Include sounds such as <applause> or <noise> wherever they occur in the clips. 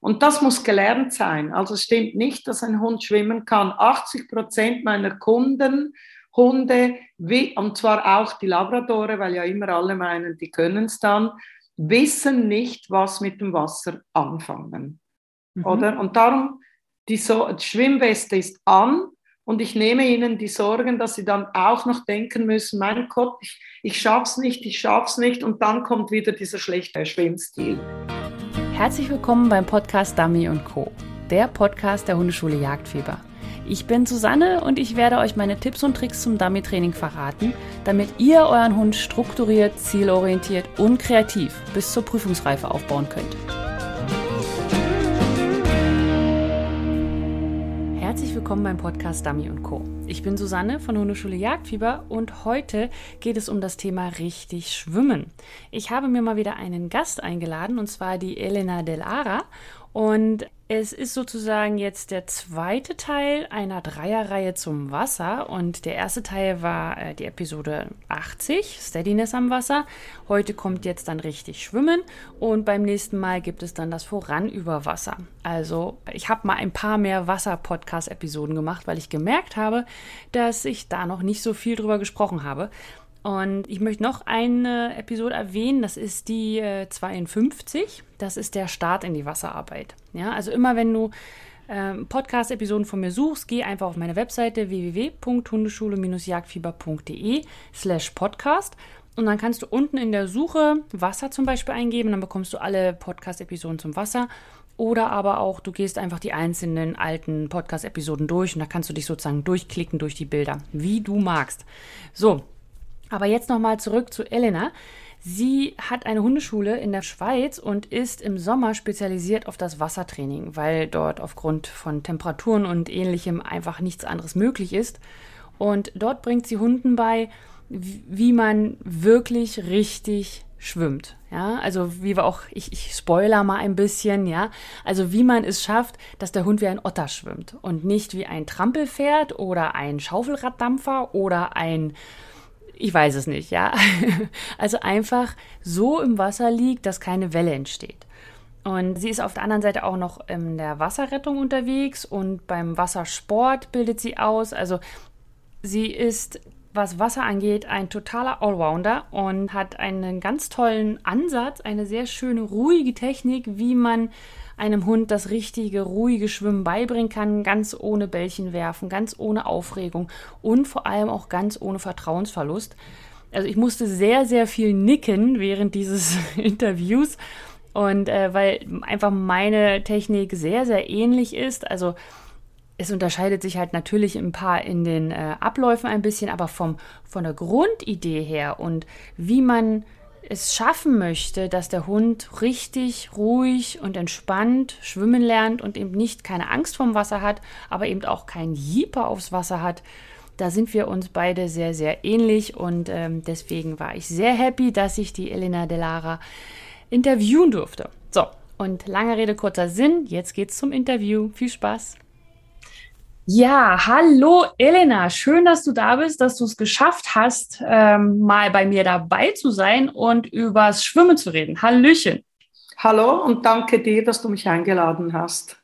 Und das muss gelernt sein. Also es stimmt nicht, dass ein Hund schwimmen kann. 80 Prozent meiner Kunden, Hunde, wie, und zwar auch die Labradore, weil ja immer alle meinen, die können es dann, wissen nicht, was mit dem Wasser anfangen. Mhm. Oder? Und darum, die, so die Schwimmweste ist an und ich nehme ihnen die Sorgen, dass sie dann auch noch denken müssen, mein Gott, ich, ich schaff's nicht, ich schaff's nicht und dann kommt wieder dieser schlechte Schwimmstil. Herzlich willkommen beim Podcast Dummy Co., der Podcast der Hundeschule Jagdfieber. Ich bin Susanne und ich werde euch meine Tipps und Tricks zum Dummy-Training verraten, damit ihr euren Hund strukturiert, zielorientiert und kreativ bis zur Prüfungsreife aufbauen könnt. Herzlich willkommen beim Podcast Dummy Co. Ich bin Susanne von Hundeschule Jagdfieber und heute geht es um das Thema richtig schwimmen. Ich habe mir mal wieder einen Gast eingeladen und zwar die Elena Del Ara und es ist sozusagen jetzt der zweite Teil einer Dreierreihe zum Wasser. Und der erste Teil war äh, die Episode 80, Steadiness am Wasser. Heute kommt jetzt dann richtig Schwimmen. Und beim nächsten Mal gibt es dann das Voran über Wasser. Also ich habe mal ein paar mehr Wasser-Podcast-Episoden gemacht, weil ich gemerkt habe, dass ich da noch nicht so viel drüber gesprochen habe. Und ich möchte noch eine Episode erwähnen, das ist die äh, 52. Das ist der Start in die Wasserarbeit. Ja, also immer wenn du ähm, Podcast-Episoden von mir suchst, geh einfach auf meine Webseite www.hundeschule-jagdfieber.de slash podcast und dann kannst du unten in der Suche Wasser zum Beispiel eingeben, dann bekommst du alle Podcast-Episoden zum Wasser. Oder aber auch, du gehst einfach die einzelnen alten Podcast-Episoden durch und da kannst du dich sozusagen durchklicken durch die Bilder, wie du magst. So, aber jetzt nochmal zurück zu Elena. Sie hat eine Hundeschule in der Schweiz und ist im Sommer spezialisiert auf das Wassertraining, weil dort aufgrund von Temperaturen und ähnlichem einfach nichts anderes möglich ist. Und dort bringt sie Hunden bei, wie man wirklich richtig schwimmt. Ja, also wie wir auch, ich, ich spoiler mal ein bisschen, ja. Also wie man es schafft, dass der Hund wie ein Otter schwimmt und nicht wie ein Trampelpferd oder ein Schaufelraddampfer oder ein ich weiß es nicht, ja. <laughs> Also einfach so im Wasser liegt, dass keine Welle entsteht. Und sie ist auf der anderen Seite auch noch in der Wasserrettung unterwegs und beim Wassersport bildet sie aus. Also sie ist, was Wasser angeht, ein totaler Allrounder und hat einen ganz tollen Ansatz, eine sehr schöne, ruhige Technik, wie man einem Hund das richtige, ruhige Schwimmen beibringen kann, ganz ohne Bällchen werfen, ganz ohne Aufregung und vor allem auch ganz ohne Vertrauensverlust. Also ich musste sehr, sehr viel nicken während dieses <laughs> Interviews und äh, weil einfach meine Technik sehr, sehr ähnlich ist. Also es unterscheidet sich halt natürlich ein paar in den äh, Abläufen ein bisschen, aber vom, von der Grundidee her und wie man es schaffen möchte, dass der Hund richtig ruhig und entspannt schwimmen lernt und eben nicht keine Angst vorm Wasser hat, aber eben auch kein Jeeper aufs Wasser hat, da sind wir uns beide sehr, sehr ähnlich und ähm, deswegen war ich sehr happy, dass ich die Elena Delara interviewen durfte. So, und lange Rede, kurzer Sinn, jetzt geht's zum Interview. Viel Spaß! Ja, hallo Elena, schön, dass du da bist, dass du es geschafft hast, ähm, mal bei mir dabei zu sein und übers Schwimmen zu reden. Hallöchen. Hallo und danke dir, dass du mich eingeladen hast.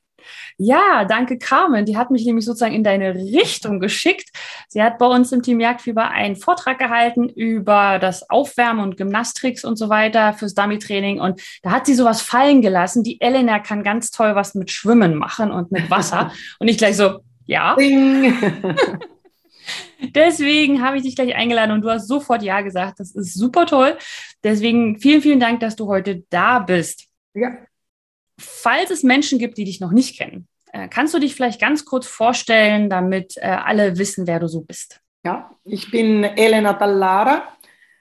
Ja, danke Carmen. Die hat mich nämlich sozusagen in deine Richtung geschickt. Sie hat bei uns im Team Jagdfieber einen Vortrag gehalten über das Aufwärmen und Gymnastrix und so weiter fürs Dummy-Training. Und da hat sie sowas fallen gelassen. Die Elena kann ganz toll was mit Schwimmen machen und mit Wasser. <laughs> und ich gleich so, ja. <laughs> Deswegen habe ich dich gleich eingeladen und du hast sofort Ja gesagt. Das ist super toll. Deswegen vielen, vielen Dank, dass du heute da bist. Ja. Falls es Menschen gibt, die dich noch nicht kennen, äh, kannst du dich vielleicht ganz kurz vorstellen, damit äh, alle wissen, wer du so bist? Ja, ich bin Elena Dallara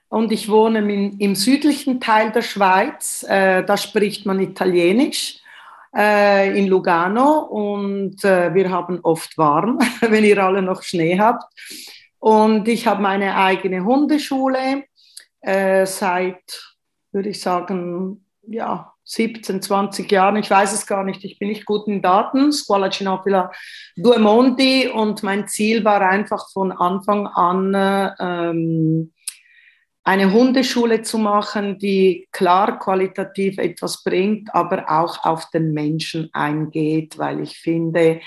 und ich wohne im, im südlichen Teil der Schweiz. Äh, da spricht man Italienisch äh, in Lugano und äh, wir haben oft warm, <laughs> wenn ihr alle noch Schnee habt. Und ich habe meine eigene Hundeschule äh, seit, würde ich sagen, ja, 17, 20 Jahren, ich weiß es gar nicht, ich bin nicht gut in Daten, Scuola Cinopila Due Monti. Und mein Ziel war einfach von Anfang an ähm, eine Hundeschule zu machen, die klar qualitativ etwas bringt, aber auch auf den Menschen eingeht, weil ich finde,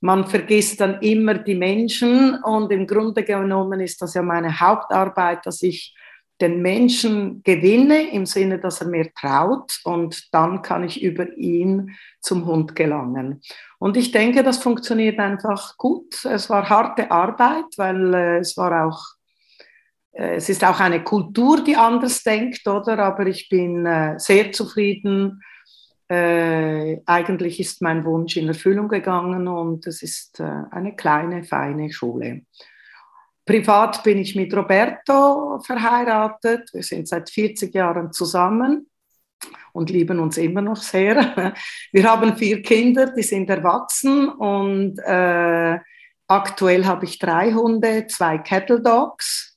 man vergisst dann immer die Menschen und im Grunde genommen ist das ja meine Hauptarbeit, dass ich den Menschen gewinne im Sinne, dass er mir traut und dann kann ich über ihn zum Hund gelangen. Und ich denke, das funktioniert einfach gut. Es war harte Arbeit, weil äh, es war auch, es ist auch eine Kultur, die anders denkt, oder? Aber ich bin äh, sehr zufrieden. Äh, eigentlich ist mein Wunsch in Erfüllung gegangen und es ist äh, eine kleine, feine Schule. Privat bin ich mit Roberto verheiratet. Wir sind seit 40 Jahren zusammen und lieben uns immer noch sehr. <laughs> Wir haben vier Kinder, die sind erwachsen und äh, aktuell habe ich drei Hunde, zwei Kettle Dogs,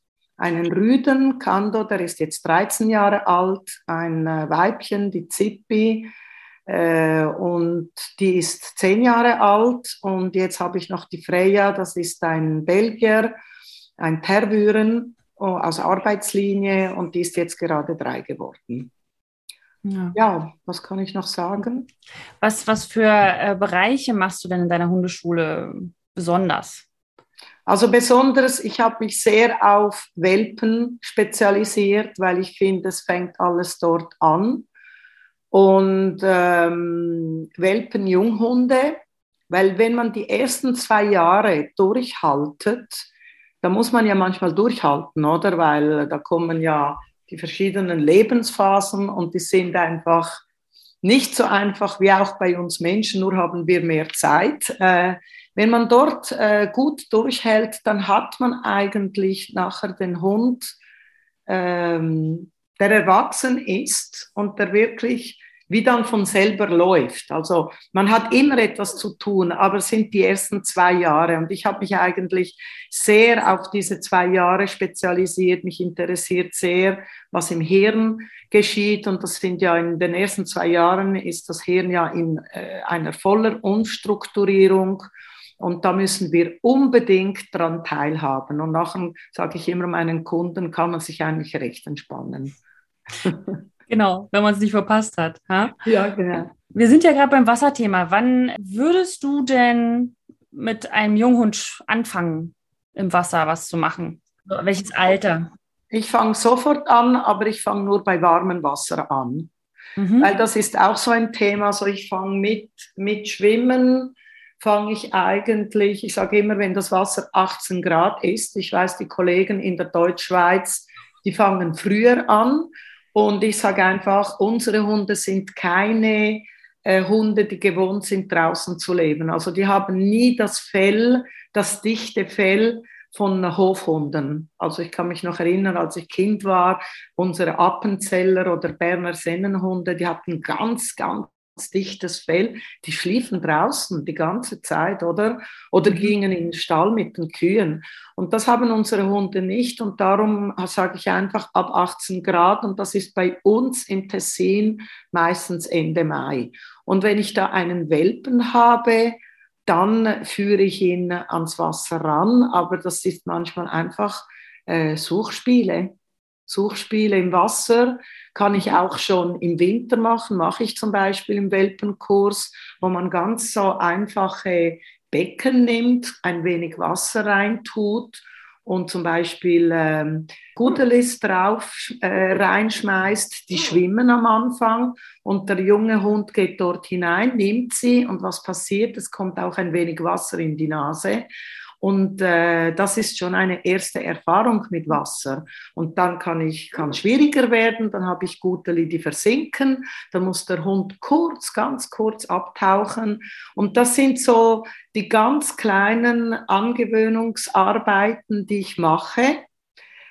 einen Rüden, Kando, der ist jetzt 13 Jahre alt, ein äh, Weibchen, die Zippi, äh, und die ist 10 Jahre alt und jetzt habe ich noch die Freya, das ist ein Belgier ein Terwüren oh, aus Arbeitslinie und die ist jetzt gerade drei geworden. Ja. ja. was kann ich noch sagen? Was, was für äh, Bereiche machst du denn in deiner Hundeschule besonders? Also besonders, ich habe mich sehr auf Welpen spezialisiert, weil ich finde, es fängt alles dort an. Und ähm, Welpen, Junghunde, weil wenn man die ersten zwei Jahre durchhaltet, da muss man ja manchmal durchhalten, oder? Weil da kommen ja die verschiedenen Lebensphasen und die sind einfach nicht so einfach wie auch bei uns Menschen, nur haben wir mehr Zeit. Äh, wenn man dort äh, gut durchhält, dann hat man eigentlich nachher den Hund, ähm, der erwachsen ist und der wirklich wie dann von selber läuft. Also man hat immer etwas zu tun, aber es sind die ersten zwei Jahre. Und ich habe mich eigentlich sehr auf diese zwei Jahre spezialisiert. Mich interessiert sehr, was im Hirn geschieht. Und das sind ja in den ersten zwei Jahren ist das Hirn ja in äh, einer voller Umstrukturierung. Und da müssen wir unbedingt dran teilhaben. Und nachher sage ich immer meinen Kunden, kann man sich eigentlich recht entspannen. <laughs> Genau, wenn man es nicht verpasst hat. Ha? Ja, genau. Wir sind ja gerade beim Wasserthema. Wann würdest du denn mit einem Junghund anfangen, im Wasser was zu machen? Welches Alter? Ich fange sofort an, aber ich fange nur bei warmem Wasser an. Mhm. Weil das ist auch so ein Thema. Also ich fange mit, mit Schwimmen, fange ich eigentlich, ich sage immer, wenn das Wasser 18 Grad ist, ich weiß, die Kollegen in der Deutschschweiz, die fangen früher an. Und ich sage einfach, unsere Hunde sind keine äh, Hunde, die gewohnt sind, draußen zu leben. Also die haben nie das Fell, das dichte Fell von Hofhunden. Also ich kann mich noch erinnern, als ich Kind war, unsere Appenzeller oder Berner Sennenhunde, die hatten ganz, ganz dichtes Fell, die schliefen draußen die ganze Zeit, oder? Oder mhm. gingen in den Stall mit den Kühen. Und das haben unsere Hunde nicht. Und darum sage ich einfach ab 18 Grad. Und das ist bei uns im Tessin meistens Ende Mai. Und wenn ich da einen Welpen habe, dann führe ich ihn ans Wasser ran. Aber das ist manchmal einfach äh, Suchspiele. Suchspiele im Wasser kann ich auch schon im Winter machen, mache ich zum Beispiel im Welpenkurs, wo man ganz so einfache Becken nimmt, ein wenig Wasser reintut und zum Beispiel ähm, Gudelis drauf äh, reinschmeißt, die schwimmen am Anfang und der junge Hund geht dort hinein, nimmt sie und was passiert? Es kommt auch ein wenig Wasser in die Nase und äh, das ist schon eine erste Erfahrung mit Wasser. Und dann kann ich kann schwieriger werden, dann habe ich Guteli, die versinken, dann muss der Hund kurz, ganz kurz abtauchen. Und das sind so die ganz kleinen Angewöhnungsarbeiten, die ich mache.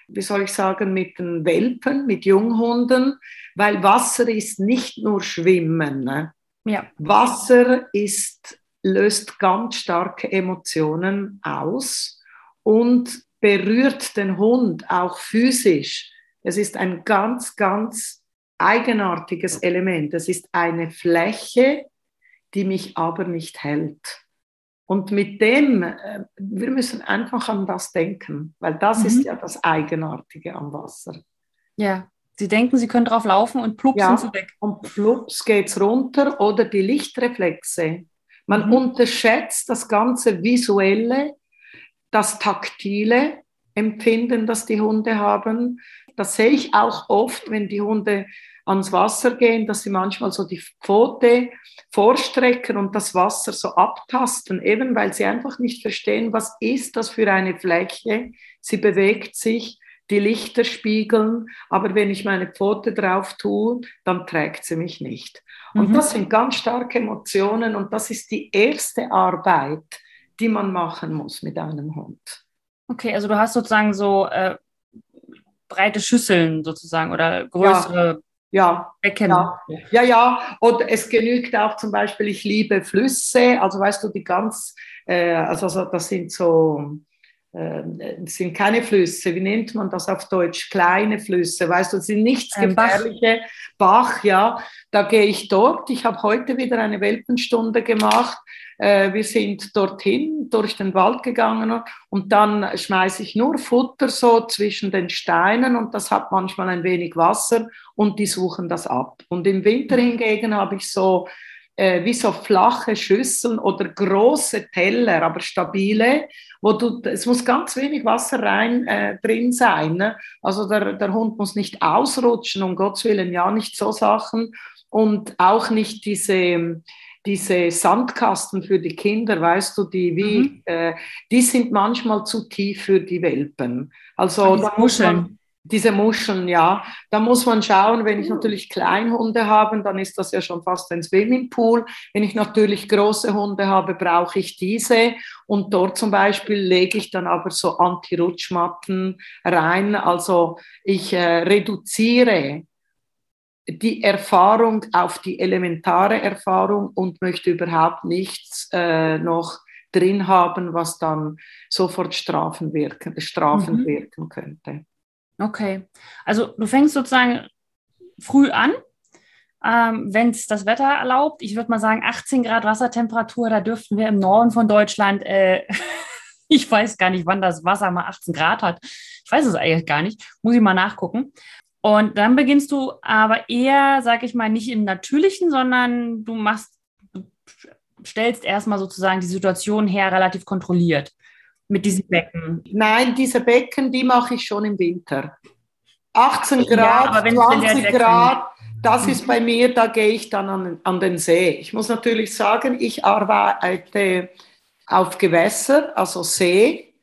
Wie soll ich sagen, mit den Welpen, mit Junghunden, weil Wasser ist nicht nur Schwimmen. Ne? Ja. Wasser ist löst ganz starke Emotionen aus und berührt den Hund auch physisch. Es ist ein ganz, ganz eigenartiges Element. Es ist eine Fläche, die mich aber nicht hält. Und mit dem, äh, wir müssen einfach an das denken, weil das mhm. ist ja das Eigenartige am Wasser. Ja. Sie denken, sie können drauf laufen und plups ja, sind sie weg. Und plups geht's runter oder die Lichtreflexe. Man mhm. unterschätzt das ganze visuelle, das taktile Empfinden, das die Hunde haben. Das sehe ich auch oft, wenn die Hunde ans Wasser gehen, dass sie manchmal so die Pfote vorstrecken und das Wasser so abtasten, eben weil sie einfach nicht verstehen, was ist das für eine Fläche. Sie bewegt sich die Lichter spiegeln, aber wenn ich meine Pfote drauf tue, dann trägt sie mich nicht. Und mhm. das sind ganz starke Emotionen und das ist die erste Arbeit, die man machen muss mit einem Hund. Okay, also du hast sozusagen so äh, breite Schüsseln sozusagen oder größere ja. Becken. Ja. ja, ja. Und es genügt auch zum Beispiel, ich liebe Flüsse, also weißt du, die ganz, äh, also, also das sind so sind keine Flüsse, wie nennt man das auf Deutsch? Kleine Flüsse, weißt du, sind nichts Ein gefährliche. Bach. Bach, ja, da gehe ich dort. Ich habe heute wieder eine Welpenstunde gemacht. Äh, wir sind dorthin, durch den Wald gegangen und dann schmeiße ich nur Futter so zwischen den Steinen und das hat manchmal ein wenig Wasser und die suchen das ab. Und im Winter hingegen habe ich so äh, wie so flache Schüsseln oder große Teller, aber stabile, wo du, es muss ganz wenig Wasser rein äh, drin sein. Ne? Also der, der Hund muss nicht ausrutschen, um Gottes Willen, ja, nicht so Sachen und auch nicht diese, diese Sandkasten für die Kinder, weißt du, die wie, mhm. äh, die sind manchmal zu tief für die Welpen. Also da muss man, diese Muscheln, ja. Da muss man schauen, wenn ich natürlich Kleinhunde habe, dann ist das ja schon fast ein Swimmingpool. Wenn ich natürlich große Hunde habe, brauche ich diese. Und dort zum Beispiel lege ich dann aber so Anti-Rutschmatten rein. Also ich äh, reduziere die Erfahrung auf die elementare Erfahrung und möchte überhaupt nichts äh, noch drin haben, was dann sofort Strafen wirken, strafend mhm. wirken könnte. Okay. Also du fängst sozusagen früh an, ähm, wenn es das Wetter erlaubt. Ich würde mal sagen, 18 Grad Wassertemperatur, da dürften wir im Norden von Deutschland, äh, <laughs> ich weiß gar nicht, wann das Wasser mal 18 Grad hat. Ich weiß es eigentlich gar nicht. Muss ich mal nachgucken. Und dann beginnst du aber eher, sag ich mal, nicht im Natürlichen, sondern du machst, du stellst erstmal sozusagen die Situation her relativ kontrolliert mit diesen Becken? Nein, diese Becken, die mache ich schon im Winter. 18 Grad, ja, 20 Grad, das ist bei mir, da gehe ich dann an, an den See. Ich muss natürlich sagen, ich arbeite auf Gewässer, also See,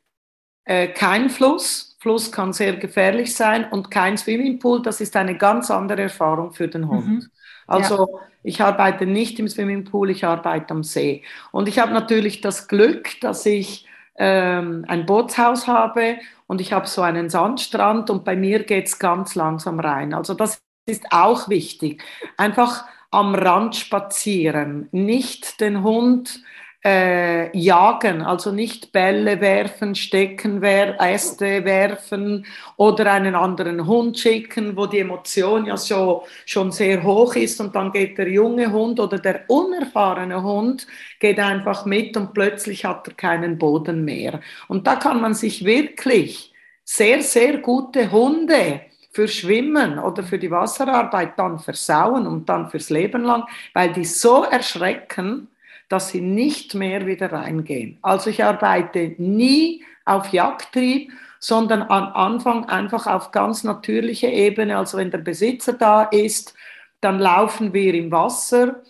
äh, kein Fluss. Fluss kann sehr gefährlich sein und kein Swimmingpool. Das ist eine ganz andere Erfahrung für den Hund. Mhm. Also ja. ich arbeite nicht im Swimmingpool, ich arbeite am See. Und ich habe natürlich das Glück, dass ich ähm, ein Bootshaus habe und ich habe so einen Sandstrand und bei mir geht es ganz langsam rein. Also das ist auch wichtig. Einfach am Rand spazieren, nicht den Hund äh, jagen, also nicht Bälle werfen, Stecken, wer Äste werfen oder einen anderen Hund schicken, wo die Emotion ja so, schon sehr hoch ist und dann geht der junge Hund oder der unerfahrene Hund geht einfach mit und plötzlich hat er keinen Boden mehr. Und da kann man sich wirklich sehr, sehr gute Hunde für Schwimmen oder für die Wasserarbeit dann versauen und dann fürs Leben lang, weil die so erschrecken, dass sie nicht mehr wieder reingehen. Also ich arbeite nie auf Jagdtrieb, sondern am Anfang einfach auf ganz natürliche Ebene. Also wenn der Besitzer da ist, dann laufen wir im Wasser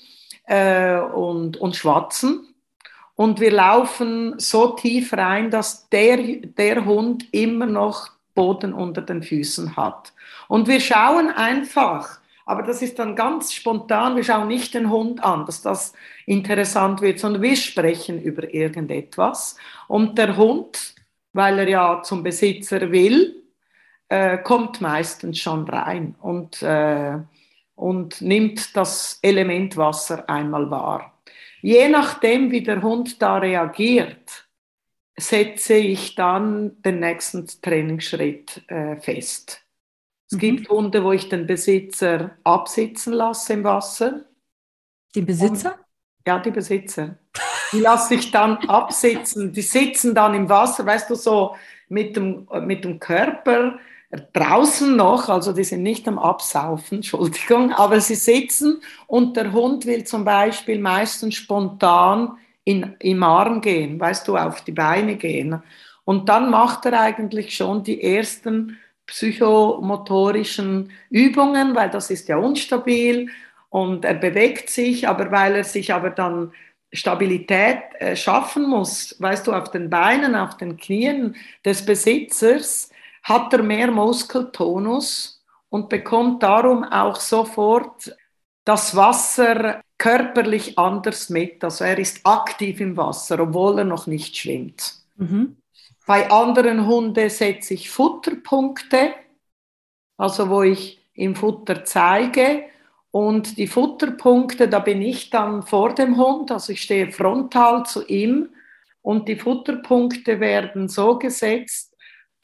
äh, und, und schwatzen. Und wir laufen so tief rein, dass der, der Hund immer noch Boden unter den Füßen hat. Und wir schauen einfach, aber das ist dann ganz spontan. Wir schauen nicht den Hund an, dass das interessant wird, sondern wir sprechen über irgendetwas. Und der Hund, weil er ja zum Besitzer will, äh, kommt meistens schon rein und, äh, und nimmt das Element Wasser einmal wahr. Je nachdem, wie der Hund da reagiert, setze ich dann den nächsten Trainingsschritt äh, fest. Es mhm. gibt Hunde, wo ich den Besitzer absitzen lasse im Wasser. Die Besitzer? Und, ja, die Besitzer. Die lasse ich dann absitzen. Die sitzen dann im Wasser, weißt du, so mit dem, mit dem Körper draußen noch, also die sind nicht am Absaufen, <laughs> Entschuldigung, aber sie sitzen und der Hund will zum Beispiel meistens spontan in, im Arm gehen, weißt du, auf die Beine gehen. Und dann macht er eigentlich schon die ersten psychomotorischen Übungen, weil das ist ja unstabil und er bewegt sich, aber weil er sich aber dann Stabilität äh, schaffen muss, weißt du, auf den Beinen, auf den Knien des Besitzers, hat er mehr Muskeltonus und bekommt darum auch sofort das Wasser körperlich anders mit. Also er ist aktiv im Wasser, obwohl er noch nicht schwimmt. Mhm. Bei anderen Hunden setze ich Futterpunkte, also wo ich im Futter zeige. Und die Futterpunkte, da bin ich dann vor dem Hund, also ich stehe frontal zu ihm. Und die Futterpunkte werden so gesetzt,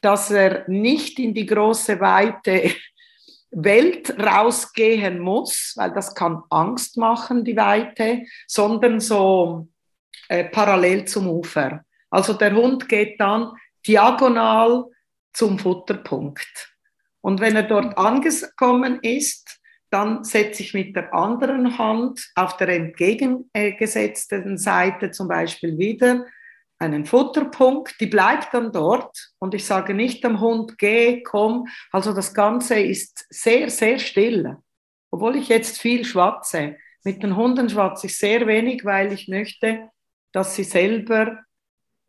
dass er nicht in die große weite <laughs> Welt rausgehen muss, weil das kann Angst machen, die Weite, sondern so äh, parallel zum Ufer. Also der Hund geht dann diagonal zum Futterpunkt. Und wenn er dort angekommen ist, dann setze ich mit der anderen Hand auf der entgegengesetzten Seite zum Beispiel wieder einen Futterpunkt, die bleibt dann dort und ich sage nicht dem Hund, geh, komm. Also das Ganze ist sehr, sehr still. Obwohl ich jetzt viel schwatze. Mit den Hunden schwatze ich sehr wenig, weil ich möchte, dass sie selber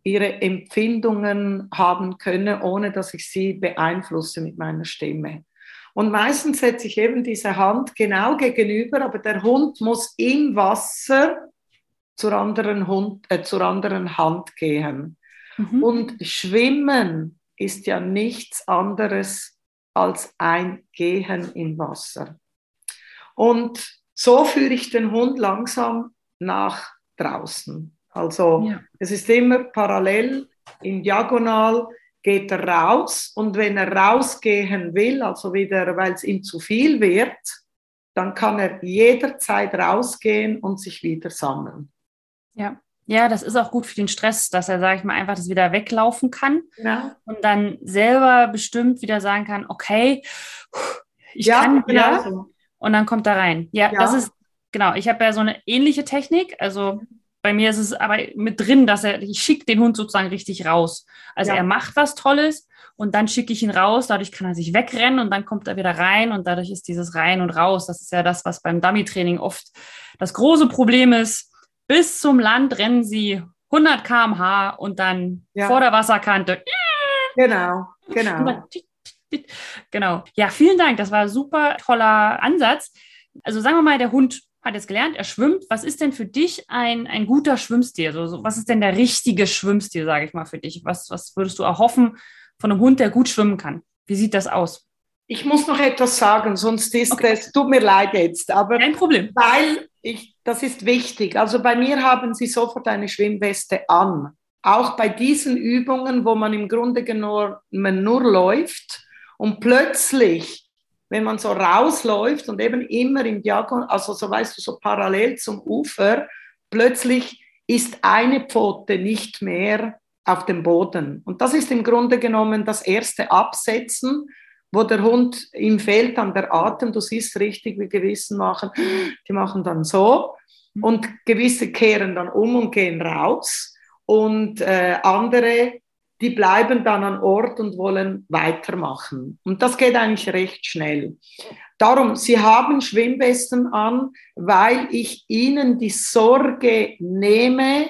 ihre Empfindungen haben können, ohne dass ich sie beeinflusse mit meiner Stimme. Und meistens setze ich eben diese Hand genau gegenüber, aber der Hund muss im Wasser zur anderen, Hund, äh, zur anderen Hand gehen. Mhm. Und Schwimmen ist ja nichts anderes als ein Gehen im Wasser. Und so führe ich den Hund langsam nach draußen. Also ja. es ist immer parallel, in Diagonal geht er raus und wenn er rausgehen will, also wieder, weil es ihm zu viel wird, dann kann er jederzeit rausgehen und sich wieder sammeln. Ja. Ja, das ist auch gut für den Stress, dass er, sage ich mal, einfach das wieder weglaufen kann ja. und dann selber bestimmt wieder sagen kann, okay, ich ja, kann wieder genau. und dann kommt er rein. Ja, ja, das ist, genau, ich habe ja so eine ähnliche Technik, also bei mir ist es aber mit drin, dass er, ich schicke den Hund sozusagen richtig raus. Also ja. er macht was Tolles und dann schicke ich ihn raus, dadurch kann er sich wegrennen und dann kommt er wieder rein und dadurch ist dieses rein und raus. Das ist ja das, was beim Dummy-Training oft das große Problem ist. Bis zum Land rennen sie 100 km/h und dann ja. vor der Wasserkante. Genau, genau. Genau. Ja, vielen Dank. Das war ein super toller Ansatz. Also sagen wir mal, der Hund hat jetzt gelernt, er schwimmt. Was ist denn für dich ein, ein guter Schwimmstil? Also, was ist denn der richtige Schwimmstil, sage ich mal, für dich? Was, was würdest du erhoffen von einem Hund, der gut schwimmen kann? Wie sieht das aus? Ich muss noch etwas sagen, sonst ist okay. es, tut mir leid jetzt, aber. Kein Problem. Weil ich, das ist wichtig. Also bei mir haben sie sofort eine Schwimmweste an. Auch bei diesen Übungen, wo man im Grunde genommen nur läuft und plötzlich wenn man so rausläuft und eben immer im Diagon, also so weißt du, so parallel zum Ufer, plötzlich ist eine Pfote nicht mehr auf dem Boden. Und das ist im Grunde genommen das erste Absetzen, wo der Hund, ihm fehlt dann der Atem, du siehst richtig, wie Gewissen machen, die machen dann so. Und gewisse kehren dann um und gehen raus. Und äh, andere die bleiben dann an Ort und wollen weitermachen. Und das geht eigentlich recht schnell. Darum, Sie haben Schwimmwesten an, weil ich Ihnen die Sorge nehme,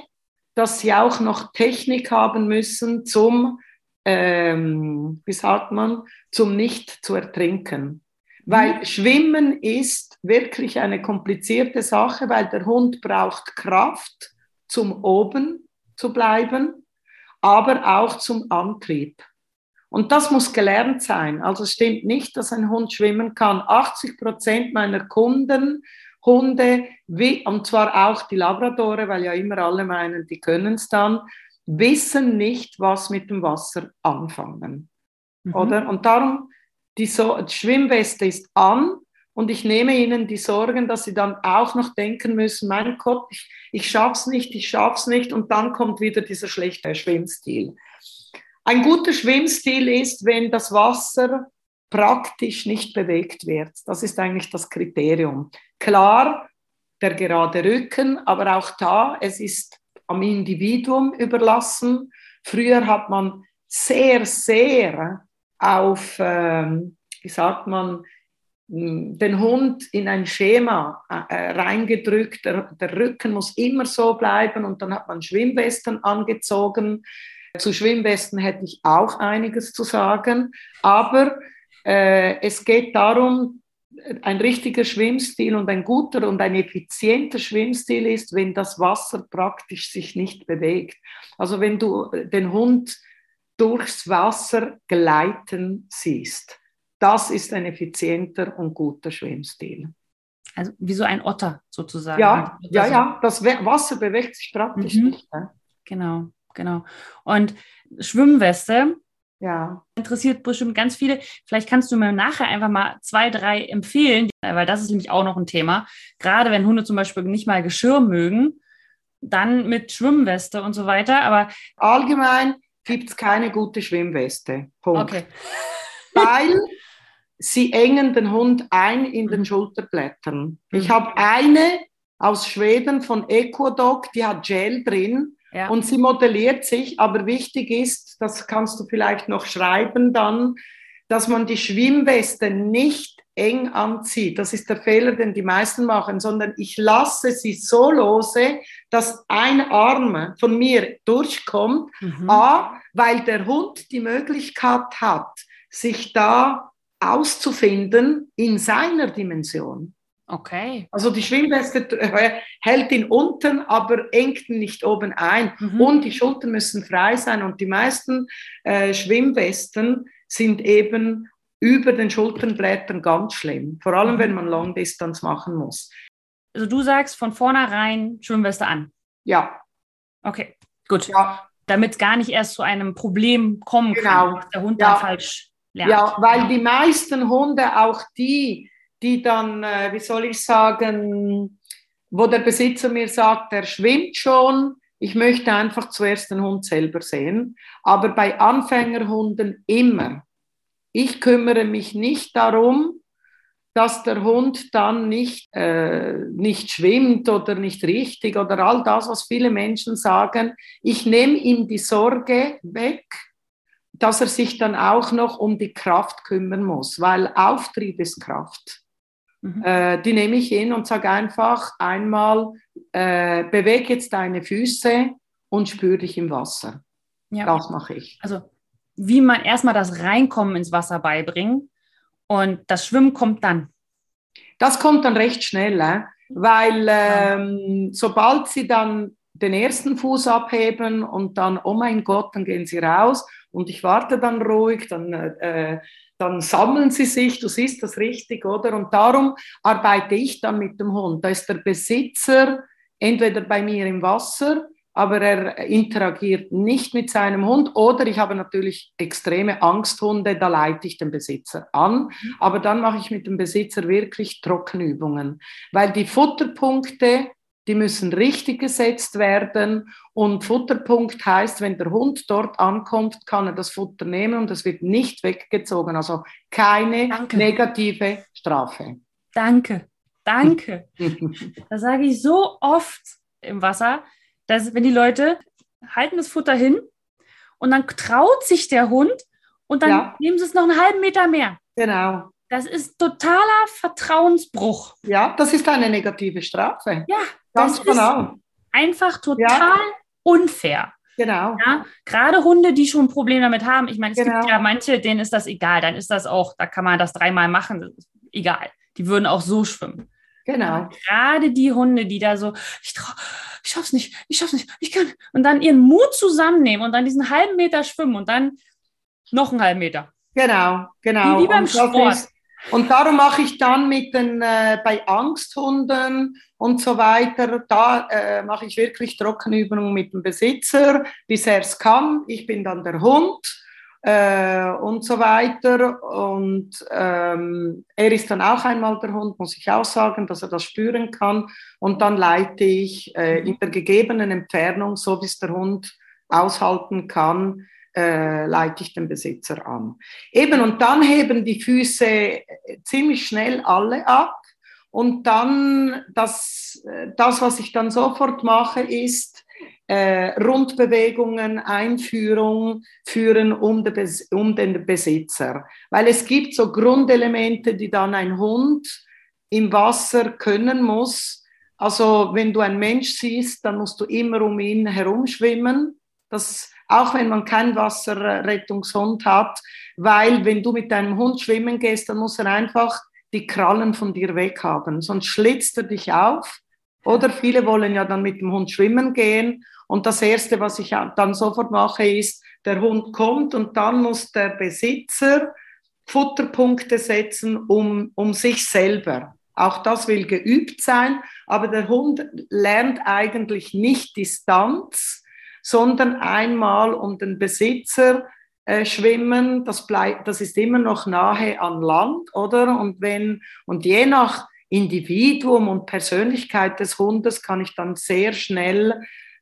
dass Sie auch noch Technik haben müssen zum, ähm, wie sagt man, zum nicht zu ertrinken. Weil mhm. Schwimmen ist wirklich eine komplizierte Sache, weil der Hund braucht Kraft, zum oben zu bleiben aber auch zum Antrieb. Und das muss gelernt sein. Also es stimmt nicht, dass ein Hund schwimmen kann. 80 Prozent meiner Kunden, Hunde, wie, und zwar auch die Labradore, weil ja immer alle meinen, die können es dann, wissen nicht, was mit dem Wasser anfangen. Mhm. Oder? Und darum, die, so die Schwimmweste ist an, und ich nehme ihnen die Sorgen, dass sie dann auch noch denken müssen, mein Gott, ich, ich schaff's nicht, ich schaff's nicht. Und dann kommt wieder dieser schlechte Schwimmstil. Ein guter Schwimmstil ist, wenn das Wasser praktisch nicht bewegt wird. Das ist eigentlich das Kriterium. Klar, der gerade Rücken, aber auch da, es ist am Individuum überlassen. Früher hat man sehr, sehr auf, ähm, wie sagt man, den Hund in ein Schema äh, reingedrückt. Der, der, Rücken muss immer so bleiben und dann hat man Schwimmwesten angezogen. Zu Schwimmwesten hätte ich auch einiges zu sagen, aber äh, es geht darum, ein richtiger Schwimmstil und ein guter und ein effizienter Schwimmstil ist, wenn das Wasser praktisch sich nicht bewegt. Also wenn du den Hund durchs Wasser gleiten siehst. Das ist ein effizienter und guter Schwimmstil. Also wie so ein Otter sozusagen. Ja, ja, also ja. Das Wasser bewegt sich praktisch mhm. nicht. Ne? Genau, genau. Und Schwimmweste, ja. Interessiert bestimmt ganz viele. Vielleicht kannst du mir nachher einfach mal zwei, drei empfehlen, weil das ist nämlich auch noch ein Thema. Gerade wenn Hunde zum Beispiel nicht mal Geschirr mögen, dann mit Schwimmweste und so weiter. Aber allgemein gibt es keine gute Schwimmweste. Punkt. Okay. Weil sie engen den Hund ein in den mhm. Schulterblättern. Ich mhm. habe eine aus Schweden von Equodoc, die hat Gel drin ja. Und sie modelliert sich, aber wichtig ist, das kannst du vielleicht noch schreiben dann, dass man die Schwimmweste nicht eng anzieht. Das ist der Fehler, den die meisten machen, sondern ich lasse sie so lose, dass ein Arm von mir durchkommt. Mhm. A, weil der Hund die Möglichkeit hat, sich da auszufinden in seiner Dimension. Okay. Also die Schwimmweste <laughs> hält ihn unten, aber engt ihn nicht oben ein. Mhm. Und die Schultern müssen frei sein. Und die meisten äh, Schwimmwesten sind eben über den Schulternblättern ganz schlimm. Vor allem, mhm. wenn man Longdistanz machen muss. Also du sagst von vornherein Schwimmweste an. Ja. Okay, gut. Ja. Damit gar nicht erst zu einem Problem kommen genau. kann, dass der Hund ja. dann falsch lernt. Ja, weil die meisten Hunde, auch die, die dann, äh, wie soll ich sagen, wo der Besitzer mir sagt, er schwimmt schon, ich möchte einfach zuerst den Hund selber sehen. Aber bei Anfängerhunden immer. Ich kümmere mich nicht darum, dass der Hund dann nicht, äh, nicht schwimmt oder nicht richtig oder all das, was viele Menschen sagen. Ich nehme ihm die Sorge weg, dass er sich dann auch noch um die Kraft kümmern muss, weil Auftrieb ist Kraft. Mhm. Äh, die nehme ich hin und sage einfach einmal, äh, bewege jetzt deine Füße und spüre dich im Wasser. Ja. Das mache ich. Also wie man erstmal das Reinkommen ins Wasser beibringen und das Schwimmen kommt dann. Das kommt dann recht schnell, äh? weil ähm, sobald sie dann den ersten Fuß abheben und dann, oh mein Gott, dann gehen sie raus und ich warte dann ruhig, dann äh, dann sammeln sie sich, du siehst das richtig, oder? Und darum arbeite ich dann mit dem Hund. Da ist der Besitzer entweder bei mir im Wasser, aber er interagiert nicht mit seinem Hund oder ich habe natürlich extreme Angsthunde, da leite ich den Besitzer an, aber dann mache ich mit dem Besitzer wirklich Trockenübungen, weil die Futterpunkte die müssen richtig gesetzt werden. Und Futterpunkt heißt, wenn der Hund dort ankommt, kann er das Futter nehmen und es wird nicht weggezogen. Also keine danke. negative Strafe. Danke, danke. <laughs> das sage ich so oft im Wasser, dass wenn die Leute halten das Futter hin und dann traut sich der Hund und dann ja. nehmen sie es noch einen halben Meter mehr. Genau. Das ist totaler Vertrauensbruch. Ja, das ist eine negative Strafe. Ja, Ganz das genau. ist einfach total ja. unfair. Genau. Ja, gerade Hunde, die schon ein Problem damit haben. Ich meine, es genau. gibt ja manche, denen ist das egal. Dann ist das auch, da kann man das dreimal machen. egal. Die würden auch so schwimmen. Genau. Aber gerade die Hunde, die da so, ich trau, ich schaff's nicht, ich schaff's nicht, ich kann. Und dann ihren Mut zusammennehmen und dann diesen halben Meter schwimmen und dann noch einen halben Meter. Genau, genau. Wie, wie beim Sport. Und darum mache ich dann mit den, äh, bei Angsthunden und so weiter, da äh, mache ich wirklich Trockenübungen mit dem Besitzer, bis er es kann. Ich bin dann der Hund äh, und so weiter. Und ähm, er ist dann auch einmal der Hund, muss ich auch sagen, dass er das spüren kann. Und dann leite ich äh, in der gegebenen Entfernung, so wie es der Hund aushalten kann, äh, leite ich den Besitzer an. Eben, und dann heben die Füße äh, ziemlich schnell alle ab. Und dann, das, äh, das was ich dann sofort mache, ist äh, Rundbewegungen, Einführung führen um, de, um den Besitzer. Weil es gibt so Grundelemente, die dann ein Hund im Wasser können muss. Also wenn du einen Mensch siehst, dann musst du immer um ihn herumschwimmen. Das auch wenn man keinen Wasserrettungshund hat, weil wenn du mit deinem Hund schwimmen gehst, dann muss er einfach die Krallen von dir weghaben, sonst schlitzt er dich auf. Oder viele wollen ja dann mit dem Hund schwimmen gehen und das Erste, was ich dann sofort mache, ist, der Hund kommt und dann muss der Besitzer Futterpunkte setzen um, um sich selber. Auch das will geübt sein, aber der Hund lernt eigentlich nicht Distanz, sondern einmal um den Besitzer äh, schwimmen. Das, bleibt, das ist immer noch nahe an Land, oder? Und, wenn, und je nach Individuum und Persönlichkeit des Hundes kann ich dann sehr schnell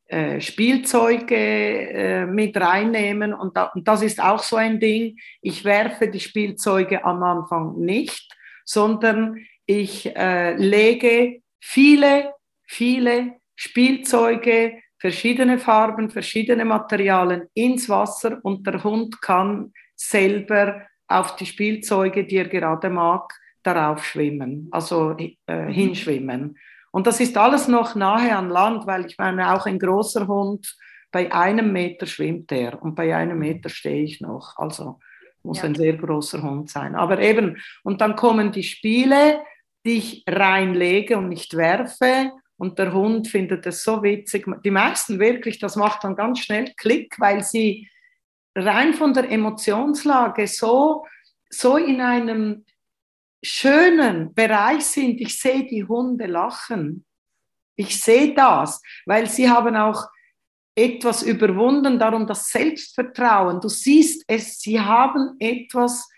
äh, Spielzeuge äh, mit reinnehmen. Und, da, und das ist auch so ein Ding. Ich werfe die Spielzeuge am Anfang nicht, sondern ich äh, lege viele, viele Spielzeuge verschiedene Farben, verschiedene Materialien ins Wasser und der Hund kann selber auf die Spielzeuge, die er gerade mag, darauf schwimmen, also äh, mhm. hinschwimmen. Und das ist alles noch nahe an Land, weil ich meine, auch ein großer Hund, bei einem Meter schwimmt er und bei einem Meter stehe ich noch. Also muss ja. ein sehr großer Hund sein. Aber eben, und dann kommen die Spiele, die ich reinlege und nicht werfe. Und der Hund findet es so witzig. Die meisten wirklich, das macht dann ganz schnell Klick, weil sie rein von der Emotionslage so, so in einem schönen Bereich sind. Ich sehe die Hunde lachen. Ich sehe das, weil sie haben auch etwas überwunden, darum das Selbstvertrauen. Du siehst es, sie haben etwas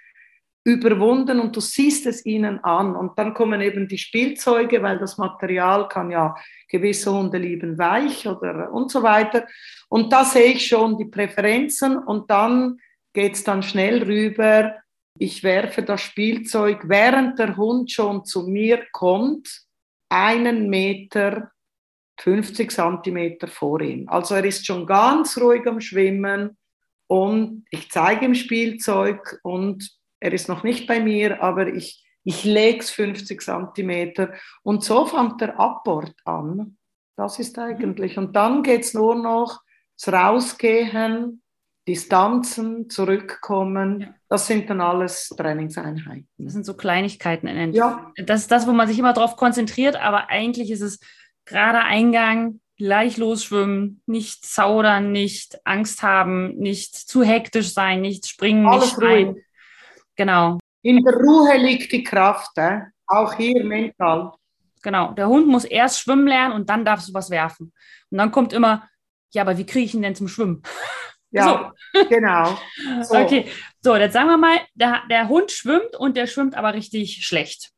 überwunden und du siehst es ihnen an. Und dann kommen eben die Spielzeuge, weil das Material kann ja gewisse Hunde lieben weich oder und so weiter. Und da sehe ich schon die Präferenzen und dann geht es dann schnell rüber. Ich werfe das Spielzeug, während der Hund schon zu mir kommt, einen Meter 50 Zentimeter vor ihm. Also er ist schon ganz ruhig am Schwimmen und ich zeige ihm Spielzeug und er ist noch nicht bei mir, aber ich, ich lege es 50 Zentimeter. Und so fängt der Abbord an. Das ist eigentlich. Und dann geht es nur noch das Rausgehen, Distanzen, zurückkommen. Ja. Das sind dann alles Trainingseinheiten. Das sind so Kleinigkeiten. In ja. Das ist das, wo man sich immer darauf konzentriert, aber eigentlich ist es gerade Eingang, gleich losschwimmen, nicht zaudern, nicht Angst haben, nicht zu hektisch sein, nicht springen, Alles nicht schreien. Ruhig. Genau. In der Ruhe liegt die Kraft, äh? auch hier mental. Genau. Der Hund muss erst schwimmen lernen und dann darfst du was werfen. Und dann kommt immer, ja, aber wie kriege ich ihn denn zum Schwimmen? Ja, so. genau. <laughs> So. Okay, so, jetzt sagen wir mal, der, der Hund schwimmt und der schwimmt aber richtig schlecht.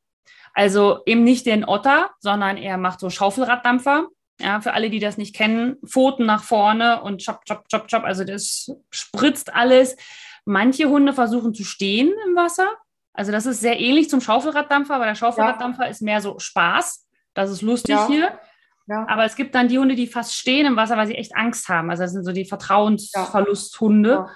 Also eben nicht den Otter, sondern er macht so Schaufelraddampfer. Ja, für alle, die das nicht kennen, Pfoten nach vorne und chop, chop, chop, chop. Also das spritzt alles. Manche Hunde versuchen zu stehen im Wasser. Also das ist sehr ähnlich zum Schaufelraddampfer, aber der Schaufelraddampfer ja. ist mehr so Spaß. Das ist lustig ja. hier. Ja. Aber es gibt dann die Hunde, die fast stehen im Wasser, weil sie echt Angst haben. Also das sind so die Vertrauensverlusthunde.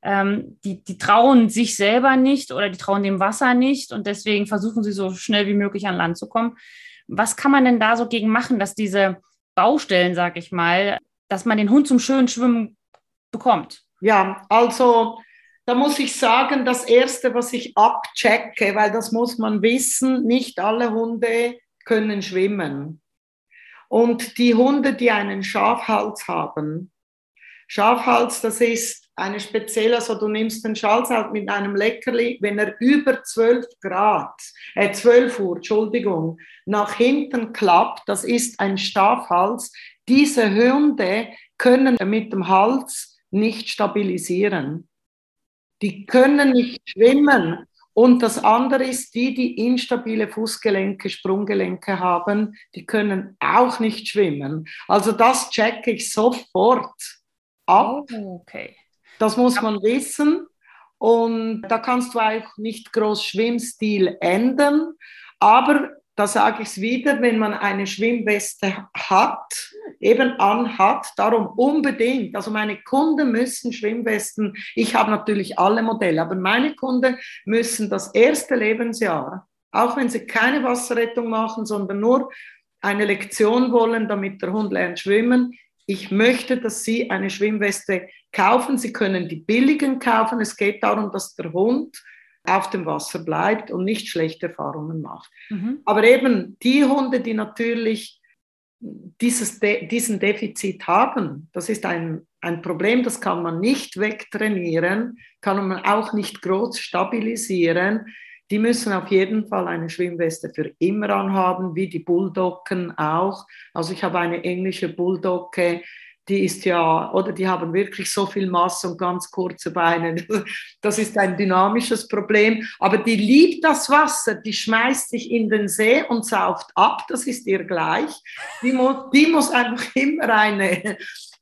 Ähm, die, die trauen sich selber nicht oder die trauen dem Wasser nicht und deswegen versuchen sie so schnell wie möglich an Land zu kommen. Was kann man denn da so gegen machen, dass diese Baustellen, sag ich mal, dass man den Hund zum schönen Schwimmen bekommt? Ja, also da muss ich sagen, das Erste, was ich abchecke, weil das muss man wissen, nicht alle Hunde können schwimmen. Und die Hunde, die einen Schafhals haben, Schafhals, das ist eine spezielle, also du nimmst den Schafhals mit einem Leckerli, wenn er über 12 Grad, äh 12 Uhr, Entschuldigung, nach hinten klappt, das ist ein Schafhals. Diese Hunde können mit dem Hals nicht stabilisieren die können nicht schwimmen. Und das andere ist, die, die instabile Fußgelenke, Sprunggelenke haben, die können auch nicht schwimmen. Also das checke ich sofort ab. Oh, okay. Das muss man wissen. Und da kannst du auch nicht groß Schwimmstil ändern. Aber da sage ich es wieder, wenn man eine Schwimmweste hat, eben anhat, darum unbedingt, also meine Kunden müssen Schwimmwesten, ich habe natürlich alle Modelle, aber meine Kunden müssen das erste Lebensjahr, auch wenn sie keine Wasserrettung machen, sondern nur eine Lektion wollen, damit der Hund lernt schwimmen, ich möchte, dass Sie eine Schwimmweste kaufen. Sie können die billigen kaufen. Es geht darum, dass der Hund auf dem Wasser bleibt und nicht schlechte Erfahrungen macht. Mhm. Aber eben die Hunde, die natürlich dieses De diesen Defizit haben, das ist ein, ein Problem, das kann man nicht wegtrainieren, kann man auch nicht groß stabilisieren. Die müssen auf jeden Fall eine Schwimmweste für immer anhaben, wie die Bulldoggen auch. Also ich habe eine englische Bulldogge, die ist ja, oder die haben wirklich so viel Masse und ganz kurze Beine. <laughs> Das ist ein dynamisches Problem. Aber die liebt das Wasser, die schmeißt sich in den See und sauft ab, das ist ihr gleich. Die muss, die muss einfach immer eine,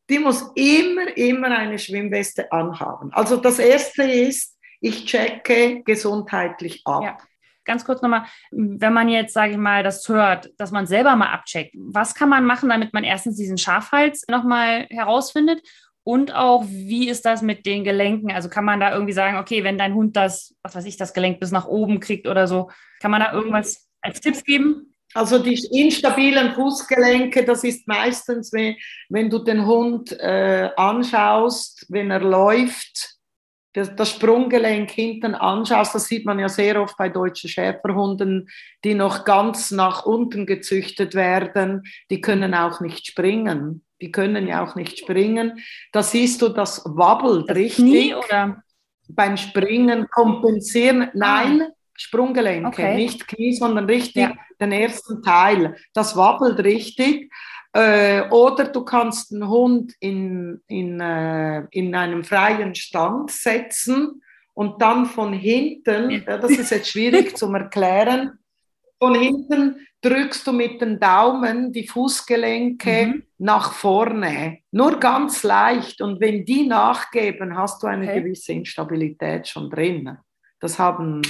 die muss immer, immer eine Schwimmweste anhaben. Also das erste ist, ich checke gesundheitlich ab. Ja ganz kurz nochmal, wenn man jetzt, sage ich mal, das hört, dass man selber mal abcheckt, was kann man machen, damit man erstens diesen Schafhals nochmal herausfindet und auch, wie ist das mit den Gelenken? Also kann man da irgendwie sagen, okay, wenn dein Hund das, was weiß ich, das Gelenk bis nach oben kriegt oder so, kann man da irgendwas als Tipps geben? Also die instabilen Fußgelenke, das ist meistens, wenn, du den Hund äh, anschaust, wenn er läuft, das, das Sprunggelenk hinten anschaust, das sieht man ja sehr oft bei deutschen Schäferhunden, die noch ganz nach unten gezüchtet werden, die können auch nicht springen. Die können ja auch nicht springen. Da siehst du, das wabbelt das richtig. Knie, oder? Beim Springen kompensieren. Ah. Nein, ah. Sprunggelenke, okay. nicht Knie, sondern richtig ja. den ersten Teil. Das wabbelt richtig. Äh, oder du kannst einen Hund in, in, äh, in einem freien Stand setzen und dann von hinten, ja, das ist jetzt schwierig <laughs> zu erklären, von hinten drückst du mit den Daumen die Fußgelenke mhm. nach vorne. Nur ganz leicht. Und wenn die nachgeben, hast du eine okay. gewisse Instabilität schon drin. Das haben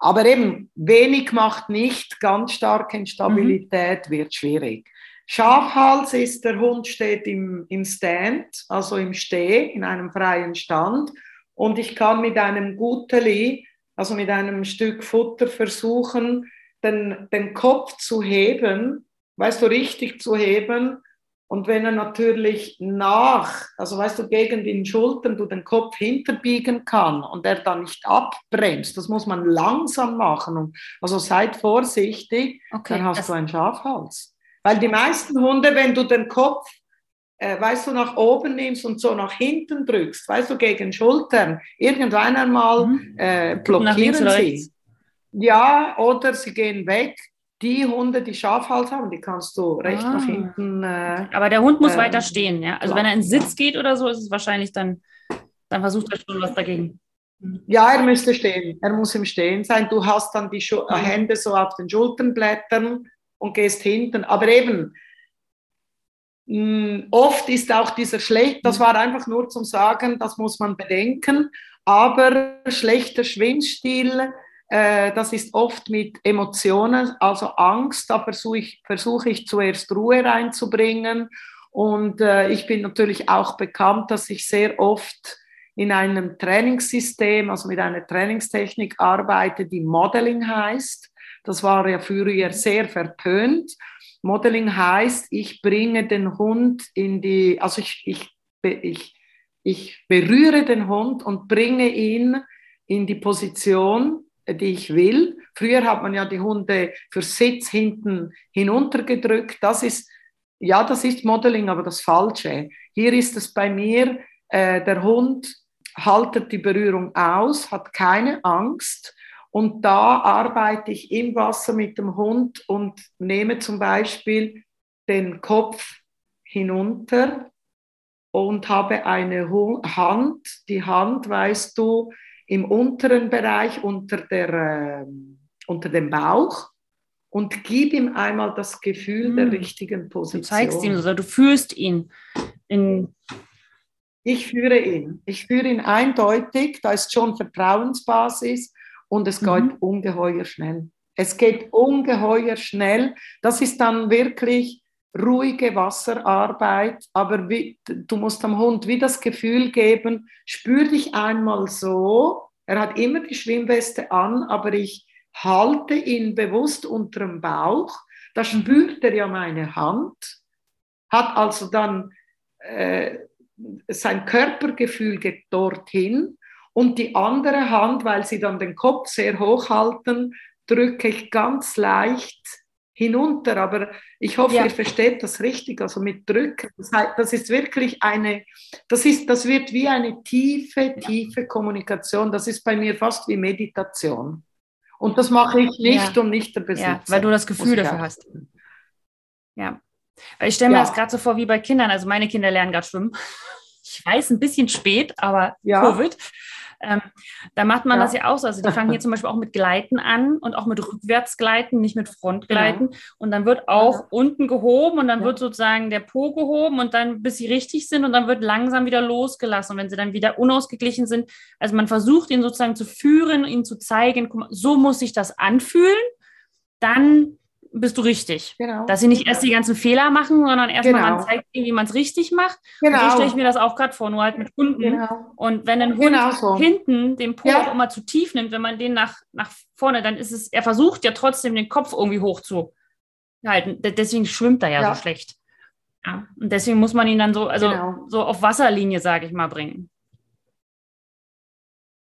aber eben, wenig macht nicht, ganz starke Instabilität mhm. wird schwierig. Schafhals ist, der Hund steht im, im Stand, also im Steh, in einem freien Stand. Und ich kann mit einem Guteli, also mit einem Stück Futter versuchen, den, den Kopf zu heben, weißt du, richtig zu heben. Und wenn er natürlich nach, also weißt du, gegen den Schultern du den Kopf hinterbiegen kann und er dann nicht abbremst, das muss man langsam machen. Und also seid vorsichtig, okay, dann hast du einen Schafhals. Weil die meisten Hunde, wenn du den Kopf, äh, weißt du, nach oben nimmst und so nach hinten drückst, weißt du, gegen Schultern, irgendwann einmal mhm. äh, blockieren sie. Ja, oder sie gehen weg. Die Hunde, die Schafhals haben, die kannst du recht ah. nach hinten. Äh, Aber der Hund muss äh, weiter stehen, ja. Also wenn er in Sitz geht oder so, ist es wahrscheinlich dann, dann versucht er schon was dagegen. Ja, er müsste stehen. Er muss im Stehen sein. Du hast dann die Schu Hände so auf den Schulternblättern und gehst hinten. Aber eben, mh, mm, oft ist auch dieser schlecht, das war einfach nur zum Sagen, das muss man bedenken, aber schlechter Schwimmstil, äh, das ist oft mit Emotionen, also Angst, da versuche ich, versuch ich zuerst Ruhe reinzubringen. Und äh, ich bin natürlich auch bekannt, dass ich sehr oft in einem Trainingssystem, also mit einer Trainingstechnik arbeite, die Modeling heißt. Das war ja früher sehr verpönt. Modeling heißt, ich bringe den Hund in die, also ich, ich, ich, ich berühre den Hund und bringe ihn in die Position, die ich will. Früher hat man ja die Hunde für Sitz hinten hinuntergedrückt. Das ist, ja, das ist Modeling, aber das Falsche. Hier ist es bei mir, äh, der Hund haltet die Berührung aus, hat keine Angst und da arbeite ich im Wasser mit dem Hund und nehme zum Beispiel den Kopf hinunter und habe eine Hand. Die Hand, weißt du, im unteren Bereich unter, der, äh, unter dem Bauch und gib ihm einmal das Gefühl hm. der richtigen Position. Du zeigst ihm, also du fühlst ihn in Ich führe ihn. Ich führe ihn eindeutig. Da ist schon Vertrauensbasis und es geht mhm. ungeheuer schnell. Es geht ungeheuer schnell. Das ist dann wirklich ruhige Wasserarbeit, aber wie, du musst dem Hund wie das Gefühl geben, spür dich einmal so. Er hat immer die Schwimmweste an, aber ich halte ihn bewusst unter dem Bauch. Da spürt er ja meine Hand, hat also dann äh, sein Körpergefühl geht dorthin und die andere Hand, weil sie dann den Kopf sehr hoch halten, drücke ich ganz leicht hinunter. Aber ich hoffe, ja. ihr versteht das richtig. Also mit Drücken, das, heißt, das ist wirklich eine, das ist, das wird wie eine tiefe, tiefe Kommunikation. Das ist bei mir fast wie Meditation. Und das mache ich nicht ja. und nicht der Besitzer. Ja, weil du das Gefühl dafür hast. Ja. Ich stelle mir ja. das gerade so vor wie bei Kindern. Also meine Kinder lernen gerade schwimmen. <laughs> Ich weiß, ein bisschen spät, aber. Covid. Ähm, da macht man ja. das ja auch so. Also die fangen hier <laughs> zum Beispiel auch mit Gleiten an und auch mit Rückwärtsgleiten, nicht mit Frontgleiten. Genau. Und dann wird auch ja. unten gehoben und dann ja. wird sozusagen der Po gehoben und dann, bis sie richtig sind und dann wird langsam wieder losgelassen. Und wenn sie dann wieder unausgeglichen sind, also man versucht ihn sozusagen zu führen, ihn zu zeigen, mal, so muss sich das anfühlen, dann bist du richtig. Genau. Dass sie nicht erst die ganzen Fehler machen, sondern erstmal genau. man zeigt, wie man es richtig macht. Genau. Und so stelle ich mir das auch gerade vor, nur halt mit Hunden. Genau. Und wenn ein Hund genau so. hinten den Po ja. auch immer zu tief nimmt, wenn man den nach, nach vorne, dann ist es, er versucht ja trotzdem den Kopf irgendwie hoch zu halten. Deswegen schwimmt er ja, ja. so schlecht. Ja. Und deswegen muss man ihn dann so, also genau. so auf Wasserlinie, sage ich mal, bringen.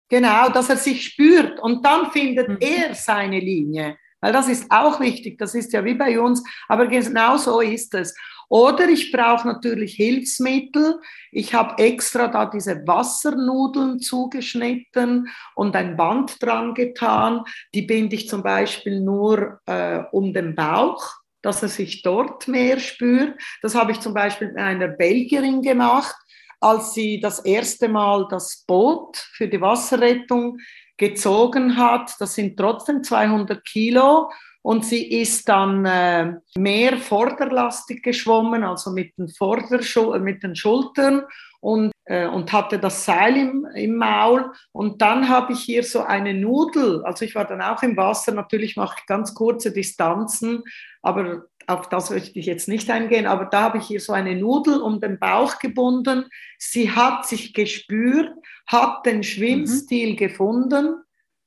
Genau, dass er sich spürt und dann findet mhm. er seine Linie. Weil das ist auch wichtig, das ist ja wie bei uns, aber genau so ist es. Oder ich brauche natürlich Hilfsmittel. Ich habe extra da diese Wassernudeln zugeschnitten und ein Band dran getan. Die binde ich zum Beispiel nur äh, um den Bauch, dass er sich dort mehr spürt. Das habe ich zum Beispiel mit einer Belgierin gemacht, als sie das erste Mal das Boot für die Wasserrettung gezogen hat. Das sind trotzdem 200 Kilo. Und sie ist dann äh, mehr vorderlastig geschwommen, also mit den, Vorderschul mit den Schultern und, äh, und hatte das Seil im, im Maul. Und dann habe ich hier so eine Nudel, also ich war dann auch im Wasser, natürlich mache ich ganz kurze Distanzen, aber auf das möchte ich jetzt nicht eingehen, aber da habe ich hier so eine Nudel um den Bauch gebunden. Sie hat sich gespürt, hat den Schwimmstil mhm. gefunden.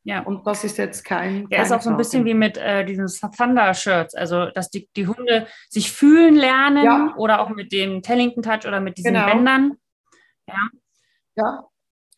Ja. Und das ist jetzt kein. Der ist auch so ein bisschen wie mit äh, diesen Thunder-Shirts, also dass die, die Hunde sich fühlen lernen ja. oder auch mit dem Tellington Touch oder mit diesen genau. Bändern. Ja. Ja.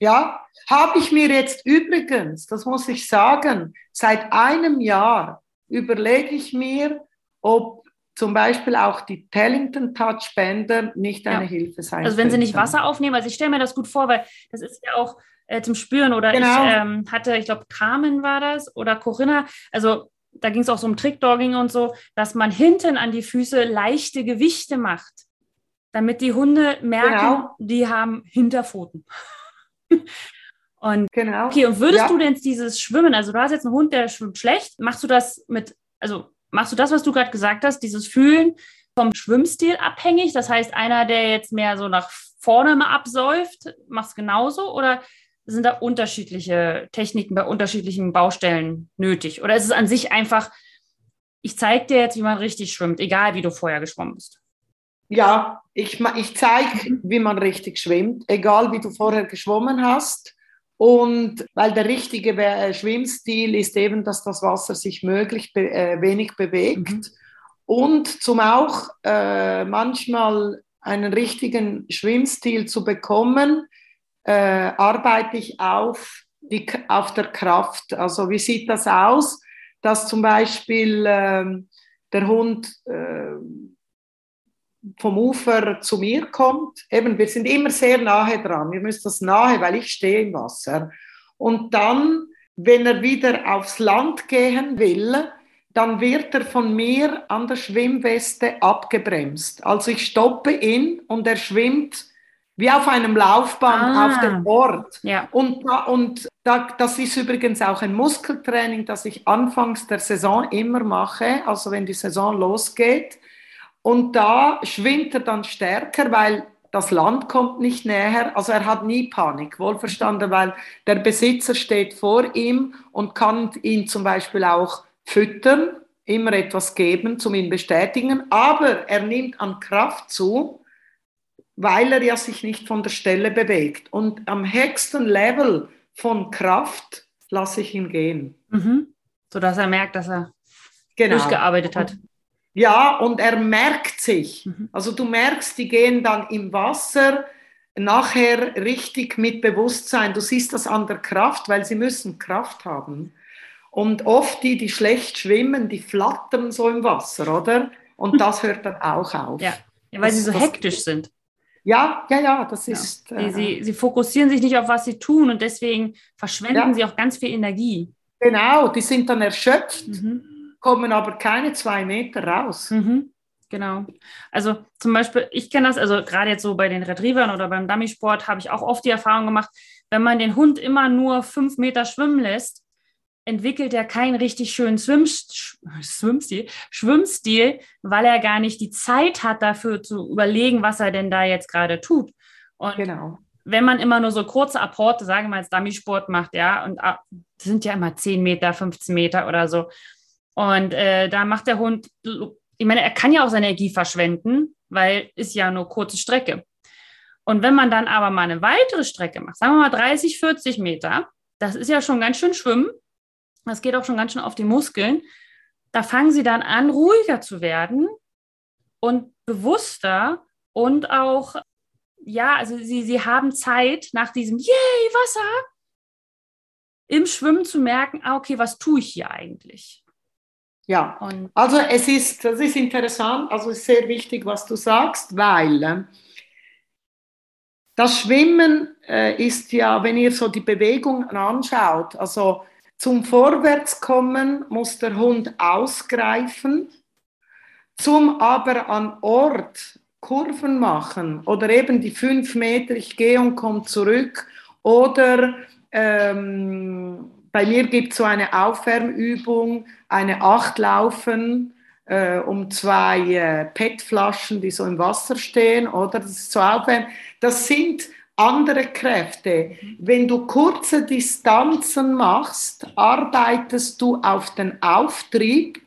Ja, habe ich mir jetzt übrigens, das muss ich sagen, seit einem Jahr überlege ich mir, ob zum Beispiel auch die Tellington Touch Bänder nicht eine ja. Hilfe sein Also wenn sie nicht Wasser aufnehmen, also ich stelle mir das gut vor, weil das ist ja auch äh, zum Spüren oder genau. ich ähm, hatte, ich glaube Carmen war das oder Corinna, also da ging es auch so um Trickdogging und so, dass man hinten an die Füße leichte Gewichte macht, damit die Hunde merken, genau. die haben Hinterpfoten. <laughs> und genau. okay, und würdest ja. du denn dieses Schwimmen, also du hast jetzt einen Hund, der schwimmt schlecht, machst du das mit, also Machst du das, was du gerade gesagt hast, dieses Fühlen vom Schwimmstil abhängig? Das heißt, einer, der jetzt mehr so nach vorne mal absäuft, macht es genauso? Oder sind da unterschiedliche Techniken bei unterschiedlichen Baustellen nötig? Oder ist es an sich einfach, ich zeige dir jetzt, wie man richtig schwimmt, egal wie du vorher geschwommen bist? Ja, ich, ich zeige, wie man richtig schwimmt, egal wie du vorher geschwommen hast. Und weil der richtige äh, Schwimmstil ist eben, dass das Wasser sich möglichst be äh, wenig bewegt. Mhm. Und zum auch äh, manchmal einen richtigen Schwimmstil zu bekommen, äh, arbeite ich auf, die, auf der Kraft. Also wie sieht das aus, dass zum Beispiel ähm, der Hund äh, vom Ufer zu mir kommt. Eben, wir sind immer sehr nahe dran. Wir müssen das nahe, weil ich stehe im Wasser. Und dann, wenn er wieder aufs Land gehen will, dann wird er von mir an der Schwimmweste abgebremst. Also ich stoppe ihn und er schwimmt wie auf einem Laufband ah, auf dem Ort. Ja. Und, und da, das ist übrigens auch ein Muskeltraining, das ich anfangs der Saison immer mache, also wenn die Saison losgeht und da schwimmt er dann stärker, weil das Land kommt nicht näher. Also er hat nie Panik, wohlverstanden, weil der Besitzer steht vor ihm und kann ihn zum Beispiel auch füttern, immer etwas geben, zum ihn bestätigen, aber er nimmt an Kraft zu, weil er ja sich nicht von der Stelle bewegt. Und am höchsten Level von Kraft lasse ich ihn gehen. Mhm. Sodass er merkt, dass er genau. durchgearbeitet hat. Ja, und er merkt sich. Mhm. Also du merkst, die gehen dann im Wasser nachher richtig mit Bewusstsein. Du siehst das an der Kraft, weil sie müssen Kraft haben. Und oft die, die schlecht schwimmen, die flattern so im Wasser, oder? Und <laughs> das hört dann auch auf. Ja, ja weil das, sie so hektisch sind. Ja, ja, ja, das ist. Ja. Sie, äh, sie, fokussieren sich nicht auf, was sie tun und deswegen verschwenden ja. sie auch ganz viel Energie. Genau, die sind dann erschöpft. Mhm kommen aber keine zwei Meter raus. Mhm. Genau. Also zum Beispiel, ich kenne das, also gerade jetzt so bei den Retrievern oder beim Dummy-Sport habe ich auch oft die Erfahrung gemacht, wenn man den Hund immer nur fünf Meter schwimmen lässt, entwickelt er keinen richtig schönen Schwimmstil, Schwimmstil, weil er gar nicht die Zeit hat, dafür zu überlegen, was er denn da jetzt gerade tut. Und genau. wenn man immer nur so kurze Apporte, sagen wir mal, als Dummy-Sport macht, ja, und das sind ja immer 10 Meter, 15 Meter oder so, und äh, da macht der Hund, ich meine, er kann ja auch seine Energie verschwenden, weil ist ja nur kurze Strecke. Und wenn man dann aber mal eine weitere Strecke macht, sagen wir mal 30, 40 Meter, das ist ja schon ganz schön schwimmen. Das geht auch schon ganz schön auf die Muskeln. Da fangen sie dann an, ruhiger zu werden und bewusster und auch, ja, also sie, sie haben Zeit nach diesem Yay, Wasser im Schwimmen zu merken, ah, okay, was tue ich hier eigentlich? Ja, und also es ist, das ist interessant, also es ist sehr wichtig, was du sagst, weil äh, das Schwimmen äh, ist ja, wenn ihr so die Bewegungen anschaut, also zum Vorwärtskommen muss der Hund ausgreifen, zum aber an Ort Kurven machen oder eben die fünf Meter, ich gehe und komme zurück oder ähm, bei mir gibt es so eine Aufwärmübung, eine Achtlaufen äh, um zwei äh, PET-Flaschen, die so im Wasser stehen, oder? Das ist so Aufwärmen. Das sind andere Kräfte. Wenn du kurze Distanzen machst, arbeitest du auf den Auftrieb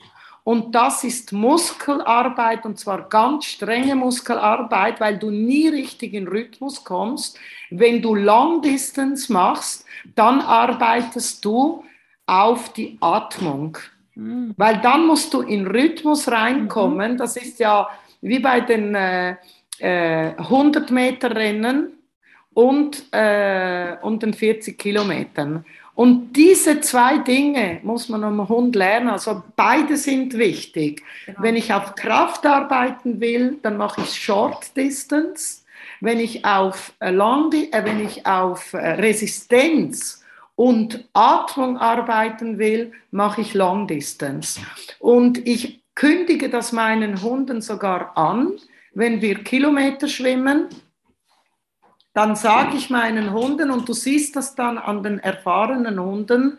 und das ist Muskelarbeit und zwar ganz strenge Muskelarbeit, weil du nie richtig in Rhythmus kommst. Wenn du Long Distance machst, dann arbeitest du auf die Atmung. Mhm. Weil dann musst du in Rhythmus reinkommen. Mhm. Das ist ja wie bei den äh, äh, 100 Meter Rennen und, äh, und den 40 Kilometern. Und diese zwei Dinge muss man am Hund lernen. Also beide sind wichtig. Genau. Wenn ich auf Kraft arbeiten will, dann mache ich Short Distance. Wenn ich auf, äh, Long, äh, wenn ich auf äh, Resistenz und Atmung arbeiten will, mache ich Long Distance. Und ich kündige das meinen Hunden sogar an, wenn wir Kilometer schwimmen dann sage ich meinen Hunden, und du siehst das dann an den erfahrenen Hunden,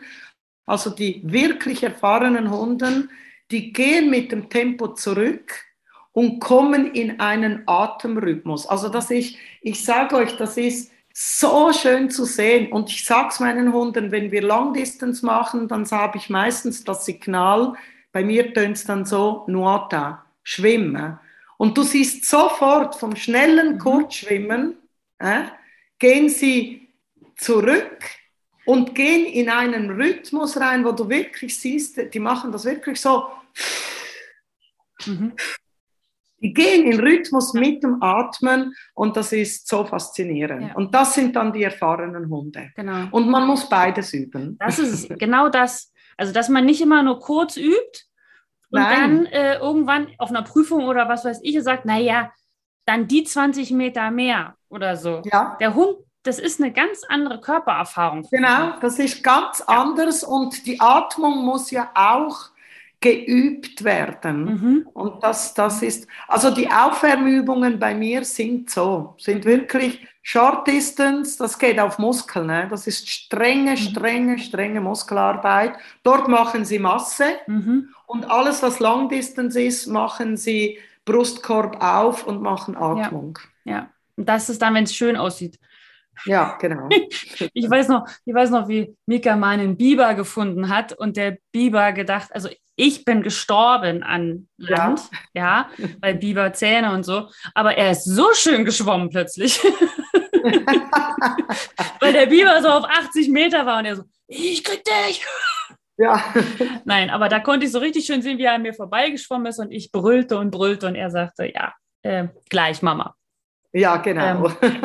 also die wirklich erfahrenen Hunden, die gehen mit dem Tempo zurück und kommen in einen Atemrhythmus. Also dass ich, ich sage euch, das ist so schön zu sehen. Und ich sage es meinen Hunden, wenn wir Long Distance machen, dann habe ich meistens das Signal, bei mir tönt es dann so, Nuata, schwimmen. Und du siehst sofort vom schnellen mhm. Kurzschwimmen, äh, gehen sie zurück und gehen in einen Rhythmus rein, wo du wirklich siehst, die machen das wirklich so. Mhm. Die gehen in Rhythmus mit dem Atmen und das ist so faszinierend. Ja. Und das sind dann die erfahrenen Hunde. Genau. Und man muss beides üben. Das ist <laughs> genau das. Also, dass man nicht immer nur kurz übt und Nein. dann äh, irgendwann auf einer Prüfung oder was weiß ich sagt, naja, dann die 20 Meter mehr oder so. Ja. Der Hund, das ist eine ganz andere Körpererfahrung. Genau, das ist ganz ja. anders und die Atmung muss ja auch geübt werden. Mhm. Und das, das ist, also die Aufwärmübungen bei mir sind so, sind wirklich Short Distance, das geht auf Muskeln, ne? das ist strenge, mhm. strenge, strenge Muskelarbeit. Dort machen sie Masse mhm. und alles, was Long Distance ist, machen sie Brustkorb auf und machen Atmung. Ja. ja. Und das ist dann, wenn es schön aussieht. Ja, genau. <laughs> ich weiß noch, ich weiß noch, wie Mika meinen Biber gefunden hat und der Biber gedacht, also ich bin gestorben an Land, ja, ja weil Biber Zähne und so, aber er ist so schön geschwommen plötzlich. <laughs> weil der Biber so auf 80 Meter war und er so, ich krieg dich. Ja. Nein, aber da konnte ich so richtig schön sehen, wie er an mir vorbeigeschwommen ist und ich brüllte und brüllte und er sagte, ja, äh, gleich, Mama. Ja, genau. Ähm, <laughs>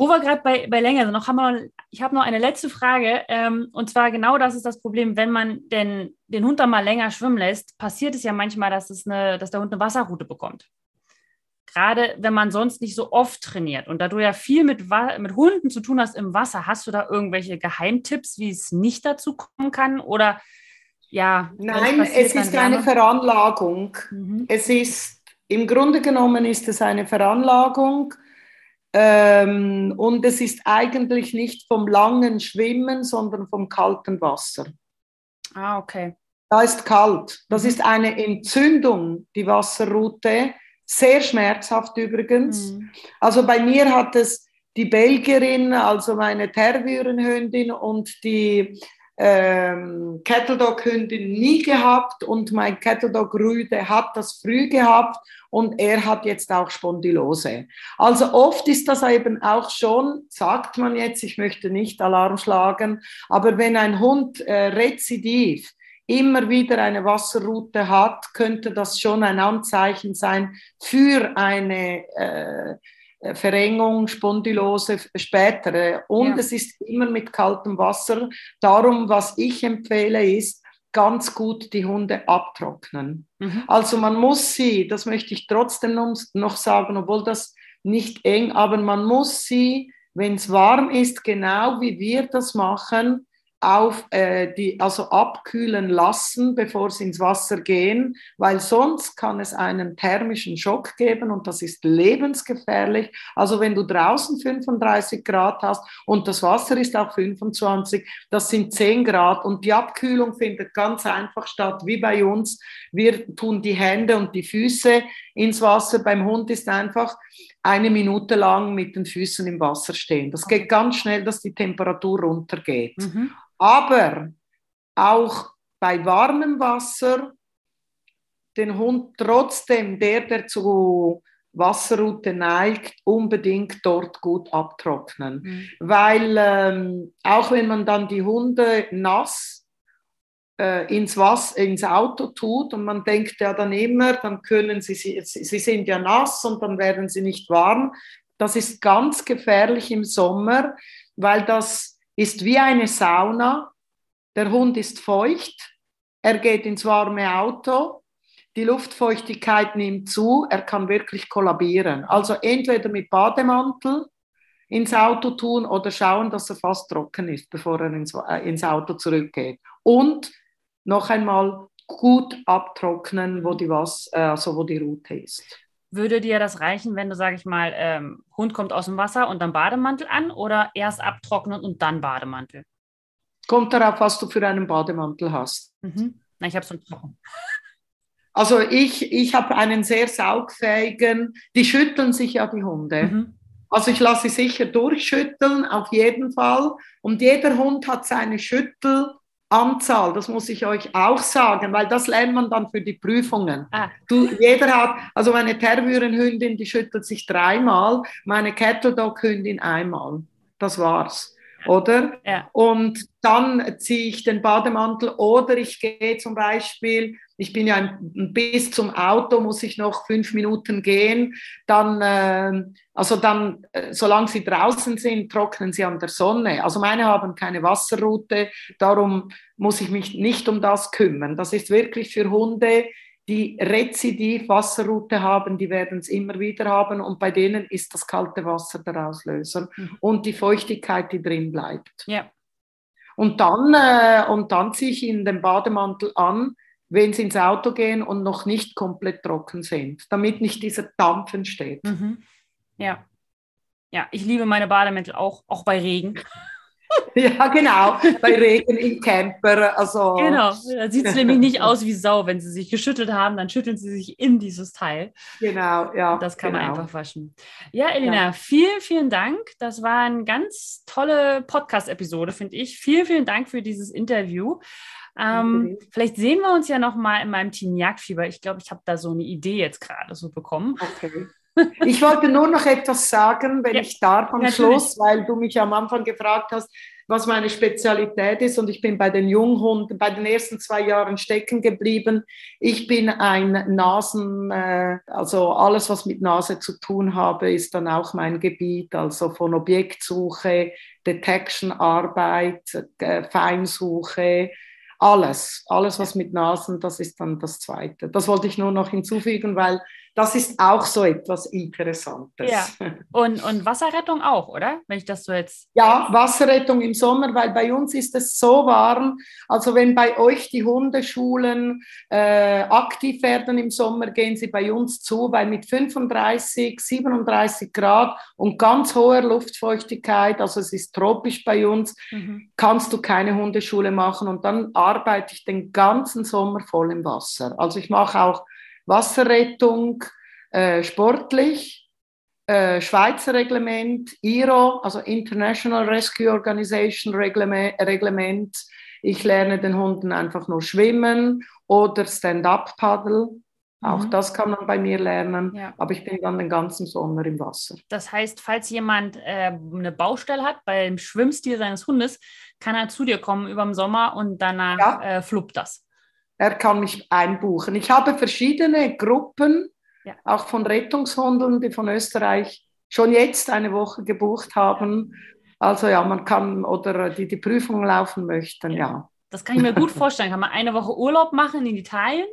wo wir gerade bei, bei Länge sind, noch haben wir, ich habe noch eine letzte Frage. Ähm, und zwar genau das ist das Problem, wenn man den, den Hund dann mal länger schwimmen lässt, passiert es ja manchmal, dass, es eine, dass der Hund eine Wasserroute bekommt. Gerade wenn man sonst nicht so oft trainiert. Und da du ja viel mit, mit Hunden zu tun hast im Wasser, hast du da irgendwelche Geheimtipps, wie es nicht dazu kommen kann? Oder ja. Nein, es ist eine Veranlagung. Mhm. Es ist, im Grunde genommen ist es eine Veranlagung ähm, und es ist eigentlich nicht vom langen Schwimmen, sondern vom kalten Wasser. Ah, okay. Da ist kalt. Das mhm. ist eine Entzündung, die Wasserroute. Sehr schmerzhaft übrigens. Mhm. Also bei mir hat es die Belgierin, also meine Tervurenhündin und die ähm, Cattle Dog Hündin nie gehabt und mein Cattle Dog Rüde hat das früh gehabt und er hat jetzt auch Spondylose. Also oft ist das eben auch schon, sagt man jetzt, ich möchte nicht Alarm schlagen, aber wenn ein Hund äh, rezidiv immer wieder eine Wasserroute hat, könnte das schon ein Anzeichen sein für eine äh, äh, Verengung, Spondylose, spätere. Und ja. es ist immer mit kaltem Wasser. Darum, was ich empfehle, ist, ganz gut die Hunde abtrocknen. Mhm. Also man muss sie, das möchte ich trotzdem noch sagen, obwohl das nicht eng, aber man muss sie, wenn es warm ist, genau wie wir das machen, auf äh, die, also abkühlen lassen, bevor sie ins Wasser gehen, weil sonst kann es einen thermischen Schock geben und das ist lebensgefährlich. Also wenn du draußen 35 Grad hast und das Wasser ist auch 25, das sind 10 Grad und die Abkühlung findet ganz einfach statt, wie bei uns. Wir tun die Hände und die Füße ins Wasser. Beim Hund ist einfach eine Minute lang mit den Füßen im Wasser stehen. Das geht ganz schnell, dass die Temperatur runtergeht. Mhm. Aber auch bei warmem Wasser den Hund trotzdem, der, der zu Wasserroute neigt, unbedingt dort gut abtrocknen. Mhm. Weil ähm, auch wenn man dann die Hunde nass ins, Was ins Auto tut und man denkt ja dann immer, dann können sie, sie, sie sind ja nass und dann werden sie nicht warm. Das ist ganz gefährlich im Sommer, weil das ist wie eine Sauna. Der Hund ist feucht, er geht ins warme Auto, die Luftfeuchtigkeit nimmt zu, er kann wirklich kollabieren. Also entweder mit Bademantel ins Auto tun oder schauen, dass er fast trocken ist, bevor er ins, äh, ins Auto zurückgeht. Und noch einmal gut abtrocknen, wo die, was, äh, also wo die Route ist. Würde dir das reichen, wenn du, sag ich mal, ähm, Hund kommt aus dem Wasser und dann Bademantel an oder erst abtrocknen und dann Bademantel? Kommt darauf, was du für einen Bademantel hast. Mhm. Na, ich habe so einen trocken. Also ich, ich habe einen sehr saugfähigen, die schütteln sich ja die Hunde. Mhm. Also ich lasse sie sicher durchschütteln, auf jeden Fall. Und jeder Hund hat seine Schüttel, Anzahl, das muss ich euch auch sagen, weil das lernt man dann für die Prüfungen. Ah. Du, jeder hat, also meine Tervurenhündin, die schüttelt sich dreimal, meine Cattle Dog Hündin einmal. Das war's oder? Ja. Und dann ziehe ich den Bademantel oder ich gehe zum Beispiel, ich bin ja ein, bis zum Auto, muss ich noch fünf Minuten gehen, dann, äh, also dann, äh, solange sie draußen sind, trocknen sie an der Sonne. Also meine haben keine Wasserroute, darum muss ich mich nicht um das kümmern. Das ist wirklich für Hunde, die rezidiv Wasserroute haben, die werden es immer wieder haben und bei denen ist das kalte Wasser der Auslöser mhm. und die Feuchtigkeit, die drin bleibt. Ja. Und dann, äh, und dann ziehe ich ihnen den Bademantel an, wenn sie ins Auto gehen und noch nicht komplett trocken sind, damit nicht dieser Dampf entsteht. Mhm. Ja. Ja, ich liebe meine Bademäntel auch, auch bei Regen. <laughs> Ja, genau, bei Regen im Camper. Also. Genau, da sieht es nämlich nicht <laughs> aus wie Sau. Wenn sie sich geschüttelt haben, dann schütteln sie sich in dieses Teil. Genau, ja. Das kann genau. man einfach waschen. Ja, Elena, ja. vielen, vielen Dank. Das war eine ganz tolle Podcast-Episode, finde ich. Vielen, vielen Dank für dieses Interview. Ähm, vielleicht sehen wir uns ja noch mal in meinem Team Jagdfieber. Ich glaube, ich habe da so eine Idee jetzt gerade so bekommen. Okay. Ich wollte nur noch etwas sagen, wenn ja, ich darf am natürlich. Schluss, weil du mich am Anfang gefragt hast, was meine Spezialität ist. Und ich bin bei den Junghunden bei den ersten zwei Jahren stecken geblieben. Ich bin ein Nasen, äh, also alles, was mit Nase zu tun habe, ist dann auch mein Gebiet. Also von Objektsuche, Detection-Arbeit, äh, Feinsuche, alles, alles, was mit Nasen, das ist dann das Zweite. Das wollte ich nur noch hinzufügen, weil das ist auch so etwas Interessantes. Ja. Und, und Wasserrettung auch, oder? Wenn ich das so jetzt. Ja, Wasserrettung im Sommer, weil bei uns ist es so warm. Also wenn bei euch die Hundeschulen äh, aktiv werden im Sommer, gehen sie bei uns zu, weil mit 35, 37 Grad und ganz hoher Luftfeuchtigkeit, also es ist tropisch bei uns, mhm. kannst du keine Hundeschule machen und dann arbeite ich den ganzen Sommer voll im Wasser. Also ich mache auch Wasserrettung, äh, sportlich, äh, Schweizer Reglement, IRO, also International Rescue Organization Reglement, Reglement. Ich lerne den Hunden einfach nur schwimmen oder Stand-up-Paddle. Auch mhm. das kann man bei mir lernen, ja. aber ich bin dann den ganzen Sommer im Wasser. Das heißt, falls jemand äh, eine Baustelle hat beim Schwimmstil seines Hundes, kann er zu dir kommen über den Sommer und danach ja. äh, fluppt das er kann mich einbuchen. Ich habe verschiedene Gruppen, ja. auch von Rettungshunden, die von Österreich schon jetzt eine Woche gebucht haben. Also ja, man kann oder die die Prüfung laufen möchten, ja. Das kann ich mir gut vorstellen. Kann man eine Woche Urlaub machen in Italien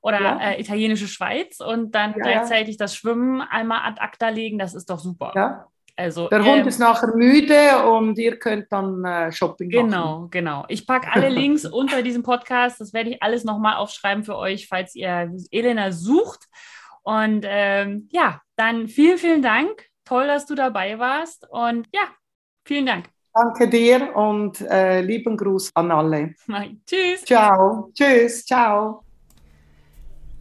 oder ja. äh, italienische Schweiz und dann gleichzeitig das Schwimmen einmal ad acta legen. Das ist doch super. Ja, also, der Hund ähm, ist nachher müde und ihr könnt dann äh, Shopping genau, machen. Genau, genau. Ich packe alle <laughs> Links unter diesem Podcast. Das werde ich alles nochmal aufschreiben für euch, falls ihr Elena sucht. Und ähm, ja, dann vielen, vielen Dank. Toll, dass du dabei warst. Und ja, vielen Dank. Danke dir und äh, lieben Gruß an alle. Tschüss. Ciao. Tschüss. Ciao.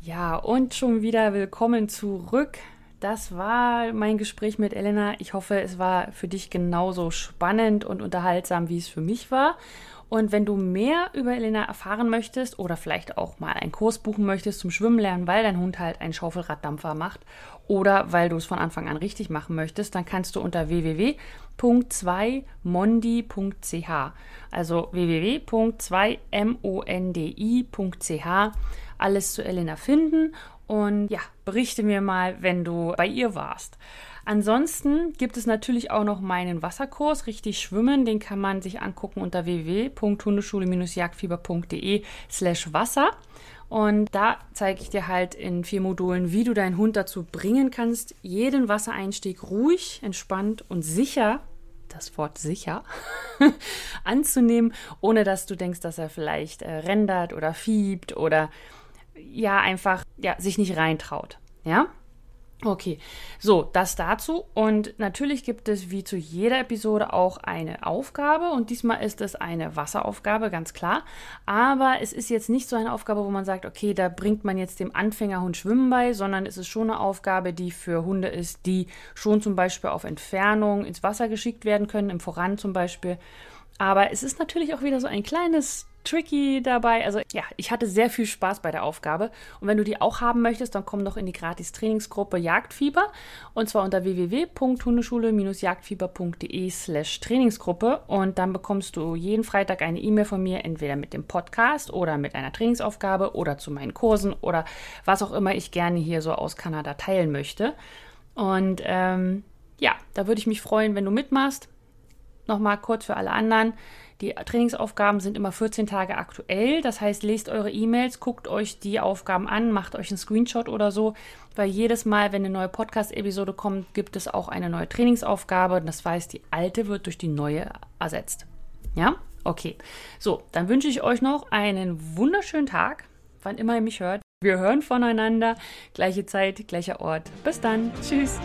Ja, und schon wieder willkommen zurück das war mein Gespräch mit Elena. Ich hoffe, es war für dich genauso spannend und unterhaltsam, wie es für mich war. Und wenn du mehr über Elena erfahren möchtest oder vielleicht auch mal einen Kurs buchen möchtest zum Schwimmen lernen, weil dein Hund halt einen Schaufelraddampfer macht oder weil du es von Anfang an richtig machen möchtest, dann kannst du unter www.2mondi.ch, also www.2mondi.ch alles zu Elena finden und ja, berichte mir mal, wenn du bei ihr warst. Ansonsten gibt es natürlich auch noch meinen Wasserkurs, richtig schwimmen. Den kann man sich angucken unter www.hundeschule-jagdfieber.de slash Wasser. Und da zeige ich dir halt in vier Modulen, wie du deinen Hund dazu bringen kannst, jeden Wassereinstieg ruhig, entspannt und sicher, das Wort sicher, <laughs> anzunehmen, ohne dass du denkst, dass er vielleicht äh, rendert oder fiebt oder ja einfach ja, sich nicht reintraut. Ja? Okay, so, das dazu. Und natürlich gibt es wie zu jeder Episode auch eine Aufgabe. Und diesmal ist es eine Wasseraufgabe, ganz klar. Aber es ist jetzt nicht so eine Aufgabe, wo man sagt, okay, da bringt man jetzt dem Anfängerhund Schwimmen bei, sondern es ist schon eine Aufgabe, die für Hunde ist, die schon zum Beispiel auf Entfernung ins Wasser geschickt werden können, im Voran zum Beispiel. Aber es ist natürlich auch wieder so ein kleines tricky dabei. Also ja, ich hatte sehr viel Spaß bei der Aufgabe. Und wenn du die auch haben möchtest, dann komm doch in die gratis Trainingsgruppe Jagdfieber. Und zwar unter www.hundeschule-jagdfieber.de slash Trainingsgruppe. Und dann bekommst du jeden Freitag eine E-Mail von mir, entweder mit dem Podcast oder mit einer Trainingsaufgabe oder zu meinen Kursen oder was auch immer ich gerne hier so aus Kanada teilen möchte. Und ähm, ja, da würde ich mich freuen, wenn du mitmachst. Nochmal kurz für alle anderen. Die Trainingsaufgaben sind immer 14 Tage aktuell. Das heißt, lest eure E-Mails, guckt euch die Aufgaben an, macht euch einen Screenshot oder so, weil jedes Mal, wenn eine neue Podcast-Episode kommt, gibt es auch eine neue Trainingsaufgabe. Das heißt, die alte wird durch die neue ersetzt. Ja? Okay. So, dann wünsche ich euch noch einen wunderschönen Tag, wann immer ihr mich hört. Wir hören voneinander. Gleiche Zeit, gleicher Ort. Bis dann. Tschüss.